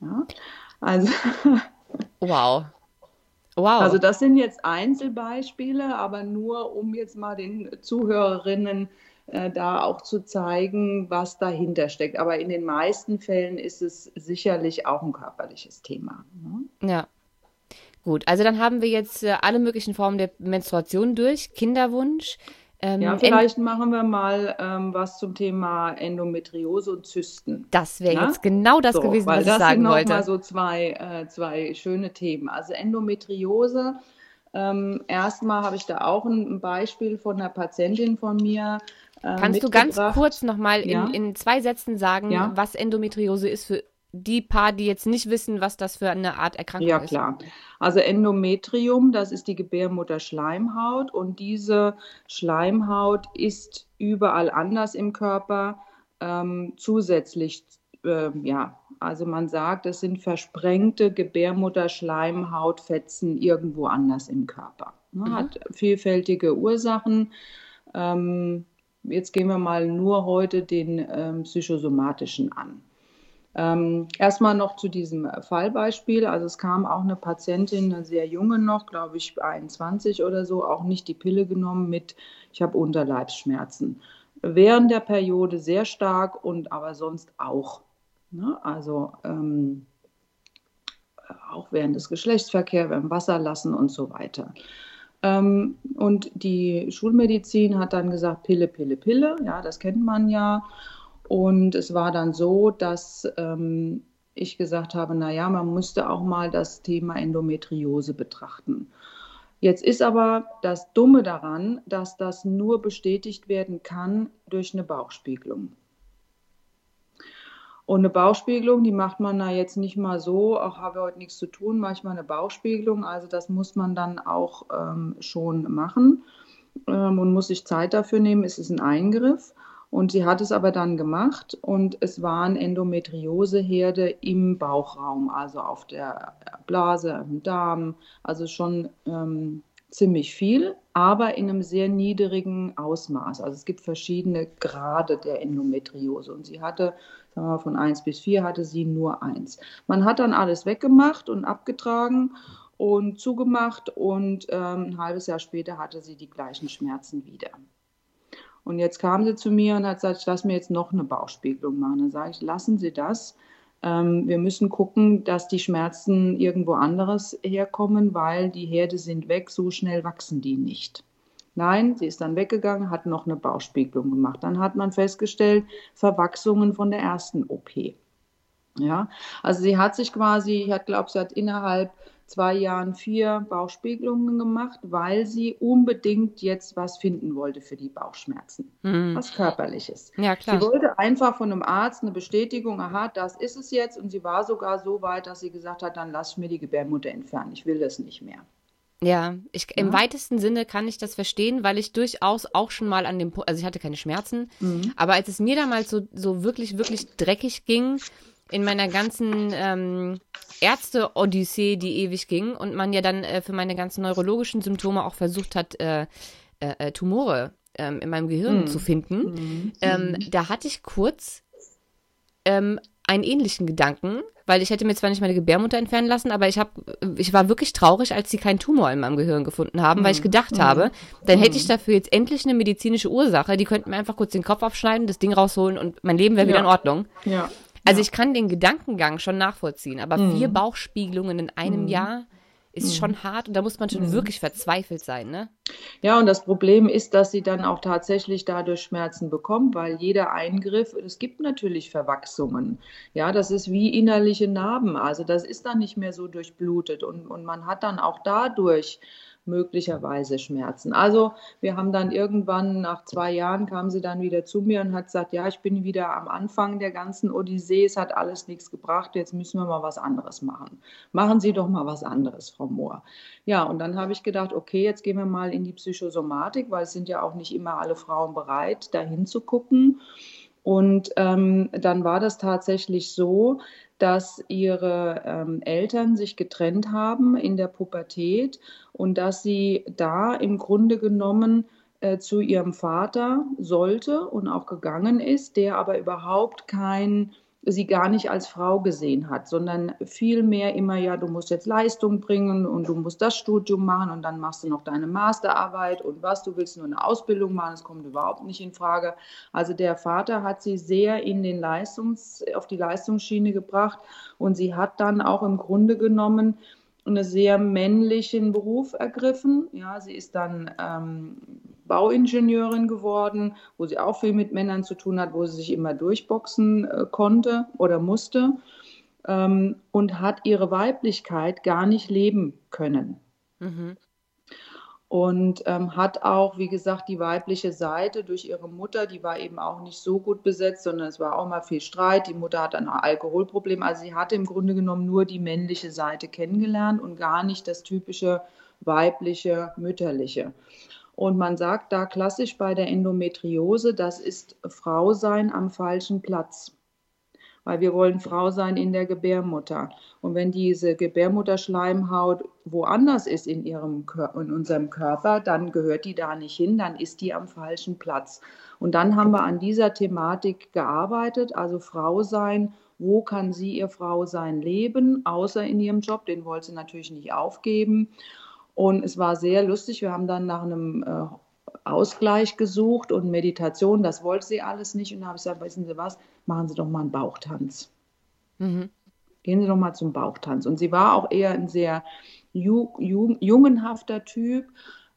Ja? Also wow. Wow. Also das sind jetzt Einzelbeispiele, aber nur um jetzt mal den Zuhörerinnen äh, da auch zu zeigen, was dahinter steckt. Aber in den meisten Fällen ist es sicherlich auch ein körperliches Thema. Ne? Ja. Gut, also dann haben wir jetzt äh, alle möglichen Formen der Menstruation durch, Kinderwunsch. Ähm, ja, vielleicht machen wir mal ähm, was zum Thema Endometriose und Zysten. Das wäre jetzt genau das so, gewesen, was ich sagen wollte. Das sind nochmal so zwei, äh, zwei schöne Themen. Also Endometriose, ähm, erstmal habe ich da auch ein Beispiel von einer Patientin von mir. Äh, Kannst du ganz kurz nochmal ja? in, in zwei Sätzen sagen, ja? was Endometriose ist für die paar, die jetzt nicht wissen, was das für eine Art Erkrankung ist? Ja, klar. Also Endometrium, das ist die Gebärmutterschleimhaut und diese Schleimhaut ist überall anders im Körper ähm, zusätzlich, äh, ja, also man sagt, es sind versprengte Gebärmutterschleimhautfetzen irgendwo anders im Körper. Ne? Mhm. Hat vielfältige Ursachen. Ähm, jetzt gehen wir mal nur heute den ähm, psychosomatischen an. Ähm, erstmal noch zu diesem Fallbeispiel. Also es kam auch eine Patientin, eine sehr junge noch, glaube ich 21 oder so, auch nicht die Pille genommen mit, ich habe Unterleibsschmerzen. Während der Periode sehr stark und aber sonst auch. Ne? Also ähm, auch während des Geschlechtsverkehrs, beim Wasserlassen und so weiter. Ähm, und die Schulmedizin hat dann gesagt, Pille, Pille, Pille. Ja, das kennt man ja. Und es war dann so, dass ähm, ich gesagt habe, naja, man müsste auch mal das Thema Endometriose betrachten. Jetzt ist aber das Dumme daran, dass das nur bestätigt werden kann durch eine Bauchspiegelung. Und eine Bauchspiegelung, die macht man da jetzt nicht mal so, auch habe heute nichts zu tun, manchmal eine Bauchspiegelung. Also das muss man dann auch ähm, schon machen ähm, und muss sich Zeit dafür nehmen. Es ist ein Eingriff. Und sie hat es aber dann gemacht und es waren Endometrioseherde im Bauchraum, also auf der Blase, im Darm, also schon ähm, ziemlich viel, aber in einem sehr niedrigen Ausmaß. Also es gibt verschiedene Grade der Endometriose und sie hatte, sagen wir mal, von 1 bis 4 hatte sie nur 1. Man hat dann alles weggemacht und abgetragen und zugemacht und ähm, ein halbes Jahr später hatte sie die gleichen Schmerzen wieder. Und jetzt kam sie zu mir und hat gesagt, ich lasse mir jetzt noch eine Bauchspiegelung machen. Dann sage ich, lassen Sie das. Ähm, wir müssen gucken, dass die Schmerzen irgendwo anderes herkommen, weil die Herde sind weg, so schnell wachsen die nicht. Nein, sie ist dann weggegangen, hat noch eine Bauchspiegelung gemacht. Dann hat man festgestellt, Verwachsungen von der ersten OP. Ja, also sie hat sich quasi, ich glaube, sie hat innerhalb zwei Jahren vier Bauchspiegelungen gemacht, weil sie unbedingt jetzt was finden wollte für die Bauchschmerzen. Mhm. Was körperliches. Ja, klar. Sie wollte einfach von einem Arzt eine Bestätigung, aha, das ist es jetzt. Und sie war sogar so weit, dass sie gesagt hat, dann lass ich mir die Gebärmutter entfernen. Ich will das nicht mehr. Ja, ich, ja. im weitesten Sinne kann ich das verstehen, weil ich durchaus auch schon mal an dem Punkt, also ich hatte keine Schmerzen, mhm. aber als es mir damals so, so wirklich, wirklich dreckig ging, in meiner ganzen ähm, Ärzte-Odyssee, die ewig ging und man ja dann äh, für meine ganzen neurologischen Symptome auch versucht hat, äh, äh, äh Tumore ähm, in meinem Gehirn mm. zu finden, mm. Ähm, da hatte ich kurz ähm, einen ähnlichen Gedanken, weil ich hätte mir zwar nicht meine Gebärmutter entfernen lassen, aber ich habe, ich war wirklich traurig, als sie keinen Tumor in meinem Gehirn gefunden haben, weil ich gedacht mm. habe, dann hätte ich dafür jetzt endlich eine medizinische Ursache. Die könnten mir einfach kurz den Kopf abschneiden, das Ding rausholen und mein Leben wäre wieder ja. in Ordnung. Ja. Also ja. ich kann den Gedankengang schon nachvollziehen, aber mhm. vier Bauchspiegelungen in einem mhm. Jahr ist mhm. schon hart und da muss man schon mhm. wirklich verzweifelt sein, ne? Ja, und das Problem ist, dass sie dann auch tatsächlich dadurch Schmerzen bekommt, weil jeder Eingriff, es gibt natürlich Verwachsungen. Ja, das ist wie innerliche Narben. Also das ist dann nicht mehr so durchblutet und, und man hat dann auch dadurch möglicherweise Schmerzen. Also wir haben dann irgendwann nach zwei Jahren kam sie dann wieder zu mir und hat gesagt, ja, ich bin wieder am Anfang der ganzen Odyssee, es hat alles nichts gebracht, jetzt müssen wir mal was anderes machen. Machen Sie doch mal was anderes, Frau Mohr. Ja, und dann habe ich gedacht, okay, jetzt gehen wir mal in die Psychosomatik, weil es sind ja auch nicht immer alle Frauen bereit, dahin zu gucken. Und ähm, dann war das tatsächlich so, dass ihre ähm, Eltern sich getrennt haben in der Pubertät und dass sie da im Grunde genommen äh, zu ihrem Vater sollte und auch gegangen ist, der aber überhaupt kein sie gar nicht als Frau gesehen hat, sondern vielmehr immer, ja, du musst jetzt Leistung bringen und du musst das Studium machen und dann machst du noch deine Masterarbeit und was, du willst nur eine Ausbildung machen, das kommt überhaupt nicht in Frage. Also der Vater hat sie sehr in den Leistungs, auf die Leistungsschiene gebracht und sie hat dann auch im Grunde genommen einen sehr männlichen Beruf ergriffen. Ja, sie ist dann ähm, Bauingenieurin geworden, wo sie auch viel mit Männern zu tun hat, wo sie sich immer durchboxen äh, konnte oder musste ähm, und hat ihre Weiblichkeit gar nicht leben können. Mhm. Und ähm, hat auch, wie gesagt, die weibliche Seite durch ihre Mutter, die war eben auch nicht so gut besetzt, sondern es war auch mal viel Streit. Die Mutter hat ein Alkoholproblem. Also sie hatte im Grunde genommen nur die männliche Seite kennengelernt und gar nicht das typische weibliche, mütterliche. Und man sagt da klassisch bei der Endometriose, das ist Frau sein am falschen Platz. Weil wir wollen Frau sein in der Gebärmutter. Und wenn diese Gebärmutterschleimhaut woanders ist in, ihrem, in unserem Körper, dann gehört die da nicht hin, dann ist die am falschen Platz. Und dann haben wir an dieser Thematik gearbeitet, also Frau sein wo kann sie ihr Frau sein leben, außer in ihrem Job, den wollte sie natürlich nicht aufgeben. Und es war sehr lustig. Wir haben dann nach einem äh, Ausgleich gesucht und Meditation. Das wollte sie alles nicht. Und da habe ich gesagt, wissen Sie was, machen Sie doch mal einen Bauchtanz. Mhm. Gehen Sie doch mal zum Bauchtanz. Und sie war auch eher ein sehr ju ju jungenhafter Typ.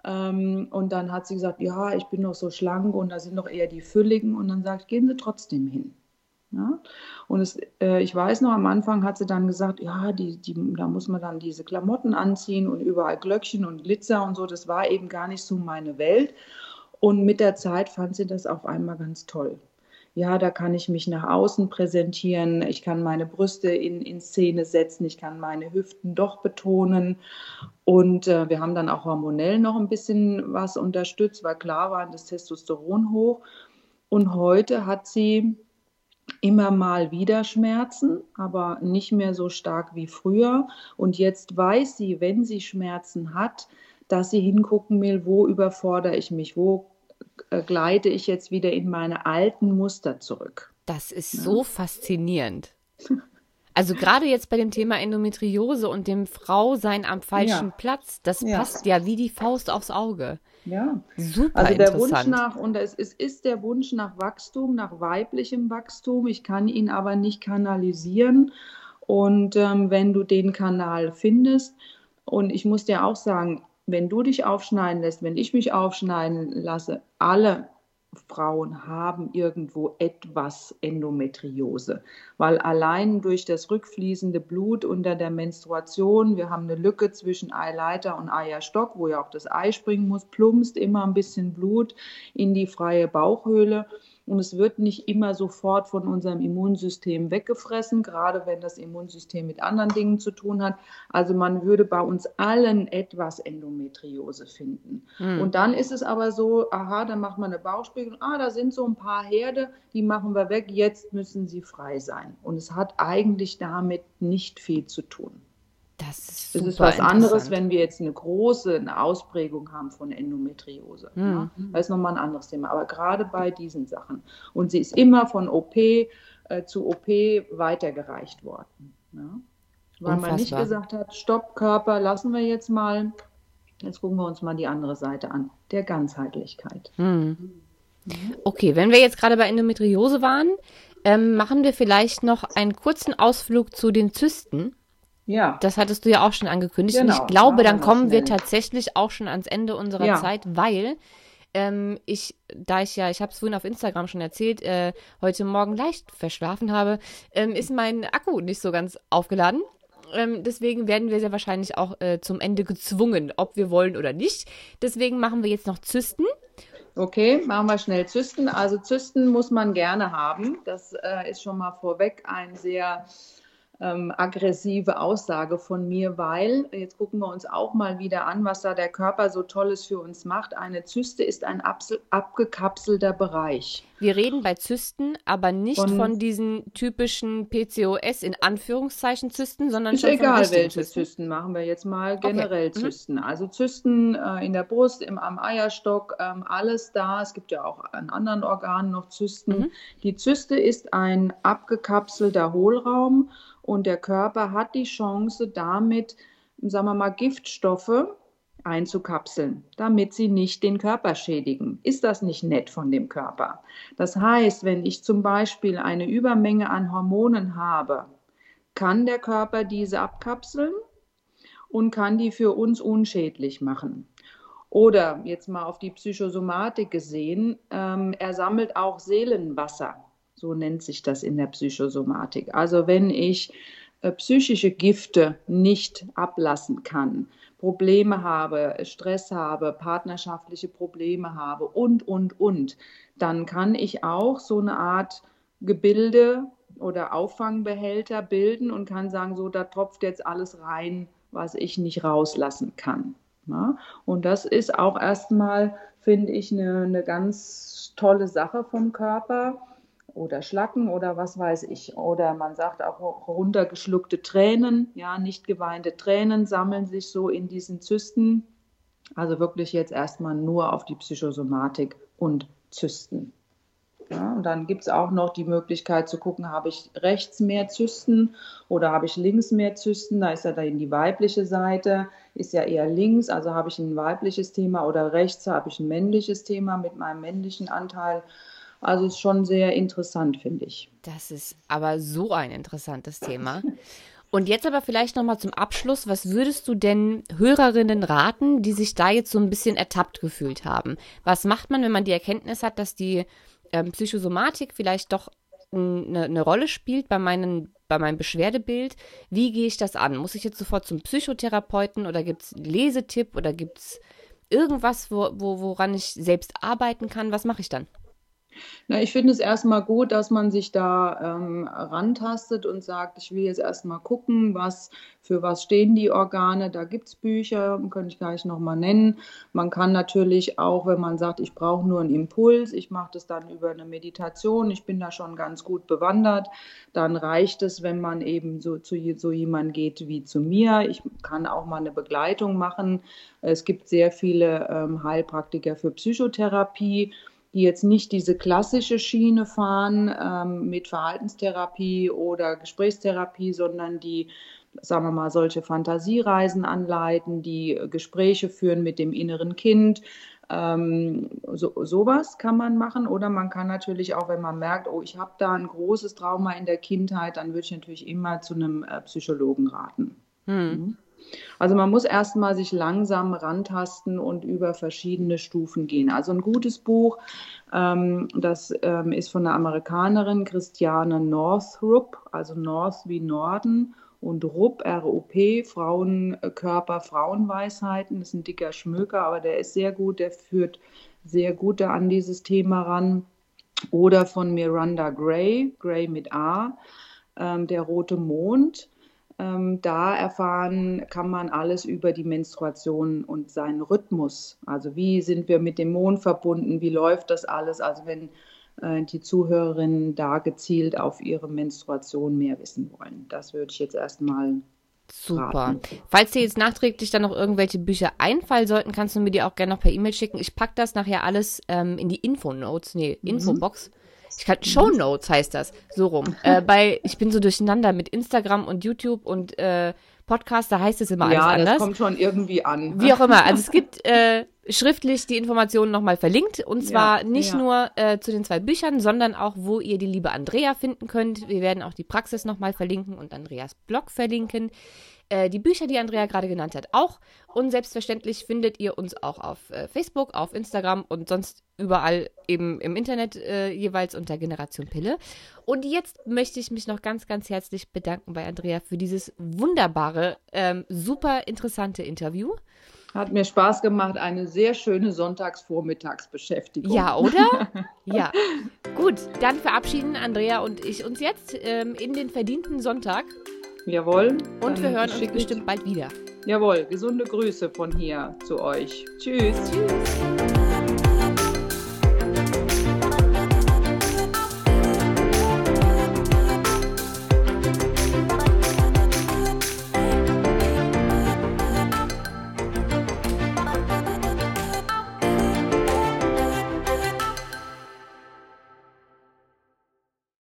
Ähm, und dann hat sie gesagt, ja, ich bin noch so schlank und da sind doch eher die Fülligen. Und dann sagt, gehen Sie trotzdem hin. Ja? Und es, äh, ich weiß noch, am Anfang hat sie dann gesagt, ja, die, die, da muss man dann diese Klamotten anziehen und überall Glöckchen und Glitzer und so. Das war eben gar nicht so meine Welt. Und mit der Zeit fand sie das auf einmal ganz toll. Ja, da kann ich mich nach außen präsentieren, ich kann meine Brüste in, in Szene setzen, ich kann meine Hüften doch betonen. Und äh, wir haben dann auch hormonell noch ein bisschen was unterstützt, weil klar war das Testosteron hoch. Und heute hat sie immer mal wieder Schmerzen, aber nicht mehr so stark wie früher. Und jetzt weiß sie, wenn sie Schmerzen hat, dass sie hingucken will, wo überfordere ich mich, wo äh, gleite ich jetzt wieder in meine alten Muster zurück. Das ist ja. so faszinierend. Also gerade jetzt bei dem Thema Endometriose und dem Frausein am falschen ja. Platz, das ja. passt ja wie die Faust aufs Auge. Ja, super also der Wunsch nach, und es, es ist der Wunsch nach Wachstum, nach weiblichem Wachstum. Ich kann ihn aber nicht kanalisieren. Und ähm, wenn du den Kanal findest, und ich muss dir auch sagen, wenn du dich aufschneiden lässt, wenn ich mich aufschneiden lasse, alle Frauen haben irgendwo etwas Endometriose, weil allein durch das rückfließende Blut unter der Menstruation, wir haben eine Lücke zwischen Eileiter und Eierstock, wo ja auch das Ei springen muss, plumpst immer ein bisschen Blut in die freie Bauchhöhle und es wird nicht immer sofort von unserem Immunsystem weggefressen, gerade wenn das Immunsystem mit anderen Dingen zu tun hat. Also man würde bei uns allen etwas Endometriose finden. Mhm. Und dann ist es aber so, aha, dann macht man eine Bauchspiegelung, ah, da sind so ein paar Herde, die machen wir weg, jetzt müssen sie frei sein. Und es hat eigentlich damit nicht viel zu tun. Das ist, es ist was anderes, wenn wir jetzt eine große eine Ausprägung haben von Endometriose. Hm. Ja? Das ist nochmal ein anderes Thema. Aber gerade bei diesen Sachen. Und sie ist immer von OP äh, zu OP weitergereicht worden. Ja? Weil Unfassbar. man nicht gesagt hat, Stopp, Körper, lassen wir jetzt mal. Jetzt gucken wir uns mal die andere Seite an, der Ganzheitlichkeit. Hm. Okay, wenn wir jetzt gerade bei Endometriose waren, ähm, machen wir vielleicht noch einen kurzen Ausflug zu den Zysten. Ja. Das hattest du ja auch schon angekündigt. Genau. Und ich glaube, dann kommen wir tatsächlich auch schon ans Ende unserer ja. Zeit, weil ähm, ich, da ich ja, ich habe es vorhin auf Instagram schon erzählt, äh, heute Morgen leicht verschlafen habe, ähm, ist mein Akku nicht so ganz aufgeladen. Ähm, deswegen werden wir sehr wahrscheinlich auch äh, zum Ende gezwungen, ob wir wollen oder nicht. Deswegen machen wir jetzt noch Zysten. Okay, machen wir schnell Zysten. Also Zysten muss man gerne haben. Das äh, ist schon mal vorweg ein sehr ähm, aggressive Aussage von mir, weil, jetzt gucken wir uns auch mal wieder an, was da der Körper so Tolles für uns macht. Eine Zyste ist ein abgekapselter Bereich. Wir reden bei Zysten aber nicht von, von diesen typischen PCOS in Anführungszeichen Zysten, sondern ist schon egal, welche Zysten. Zysten machen wir jetzt mal generell okay. Mhm. Zysten. Mhm. Also Zysten äh, in der Brust, im, am Eierstock, ähm, alles da. Es gibt ja auch an anderen Organen noch Zysten. Mhm. Die Zyste ist ein abgekapselter Hohlraum und der Körper hat die Chance, damit, sagen wir mal, Giftstoffe einzukapseln, damit sie nicht den Körper schädigen. Ist das nicht nett von dem Körper? Das heißt, wenn ich zum Beispiel eine Übermenge an Hormonen habe, kann der Körper diese abkapseln und kann die für uns unschädlich machen. Oder jetzt mal auf die Psychosomatik gesehen, ähm, er sammelt auch Seelenwasser. So nennt sich das in der Psychosomatik. Also wenn ich äh, psychische Gifte nicht ablassen kann, Probleme habe, Stress habe, partnerschaftliche Probleme habe und, und, und, dann kann ich auch so eine Art Gebilde oder Auffangbehälter bilden und kann sagen, so, da tropft jetzt alles rein, was ich nicht rauslassen kann. Ja? Und das ist auch erstmal, finde ich, eine, eine ganz tolle Sache vom Körper oder Schlacken oder was weiß ich. Oder man sagt auch runtergeschluckte Tränen, ja, nicht geweinte Tränen sammeln sich so in diesen Zysten. Also wirklich jetzt erstmal nur auf die Psychosomatik und Zysten. Ja, und dann gibt es auch noch die Möglichkeit zu gucken, habe ich rechts mehr Zysten oder habe ich links mehr Zysten? Da ist ja dann die weibliche Seite, ist ja eher links, also habe ich ein weibliches Thema oder rechts habe ich ein männliches Thema mit meinem männlichen Anteil. Also ist schon sehr interessant, finde ich. Das ist aber so ein interessantes Thema. Und jetzt aber vielleicht nochmal zum Abschluss, was würdest du denn Hörerinnen raten, die sich da jetzt so ein bisschen ertappt gefühlt haben? Was macht man, wenn man die Erkenntnis hat, dass die ähm, Psychosomatik vielleicht doch eine, eine Rolle spielt bei, meinen, bei meinem Beschwerdebild? Wie gehe ich das an? Muss ich jetzt sofort zum Psychotherapeuten oder gibt es Lesetipp oder gibt es irgendwas, wo, wo, woran ich selbst arbeiten kann? Was mache ich dann? Na, ich finde es erstmal gut, dass man sich da ähm, rantastet und sagt, ich will jetzt erstmal gucken, was für was stehen die Organe. Da gibt es Bücher, könnte ich gleich nochmal nennen. Man kann natürlich auch, wenn man sagt, ich brauche nur einen Impuls, ich mache das dann über eine Meditation, ich bin da schon ganz gut bewandert, dann reicht es, wenn man eben so zu so jemand geht wie zu mir. Ich kann auch mal eine Begleitung machen. Es gibt sehr viele ähm, Heilpraktiker für Psychotherapie die jetzt nicht diese klassische Schiene fahren ähm, mit Verhaltenstherapie oder Gesprächstherapie, sondern die, sagen wir mal, solche Fantasiereisen anleiten, die Gespräche führen mit dem inneren Kind. Ähm, so, sowas kann man machen oder man kann natürlich auch, wenn man merkt, oh, ich habe da ein großes Trauma in der Kindheit, dann würde ich natürlich immer zu einem äh, Psychologen raten. Hm. Mhm. Also man muss erstmal sich langsam rantasten und über verschiedene Stufen gehen. Also ein gutes Buch, ähm, das ähm, ist von einer Amerikanerin, Christiane Northrup, also North wie Norden und Rupp, R-U-P, Frauenkörper, Frauenweisheiten. Das ist ein dicker Schmöker, aber der ist sehr gut, der führt sehr gut an dieses Thema ran. oder von Miranda Gray, Gray mit A, ähm, Der rote Mond. Ähm, da erfahren kann man alles über die Menstruation und seinen Rhythmus. Also wie sind wir mit dem Mond verbunden, wie läuft das alles? Also wenn äh, die Zuhörerinnen da gezielt auf ihre Menstruation mehr wissen wollen. Das würde ich jetzt erstmal Super. Raten. Falls dir jetzt nachträglich dann noch irgendwelche Bücher einfallen sollten, kannst du mir die auch gerne noch per E-Mail schicken. Ich packe das nachher alles ähm, in die Infonotes, nee, Mhm. Ich kann, Show Notes heißt das, so rum. äh, bei, ich bin so durcheinander mit Instagram und YouTube und äh, Podcast, da heißt es immer alles Ja, das anders. kommt schon irgendwie an. Wie auch immer. Also es gibt äh, schriftlich die Informationen nochmal verlinkt. Und zwar Ja, nicht ja. nur äh, zu den zwei Büchern, sondern auch, wo ihr die liebe Andrea finden könnt. Wir werden auch die Praxis nochmal verlinken und Andreas Blog verlinken. Äh, die Bücher, die Andrea gerade genannt hat, auch. Und selbstverständlich findet ihr uns auch auf äh, Facebook, auf Instagram und sonst überall eben im Internet äh, jeweils unter Generation Pille. Und jetzt möchte ich mich noch ganz, ganz herzlich bedanken bei Andrea für dieses wunderbare, ähm, super interessante Interview. Hat mir Spaß gemacht, eine sehr schöne Sonntagsvormittagsbeschäftigung. Ja, oder? ja. Gut, dann verabschieden Andrea und ich uns jetzt ähm, in den verdienten Sonntag Jawohl. und wir hören uns bestimmt bald wieder. Jawohl, gesunde Grüße von hier zu euch. Tschüss. Tschüss.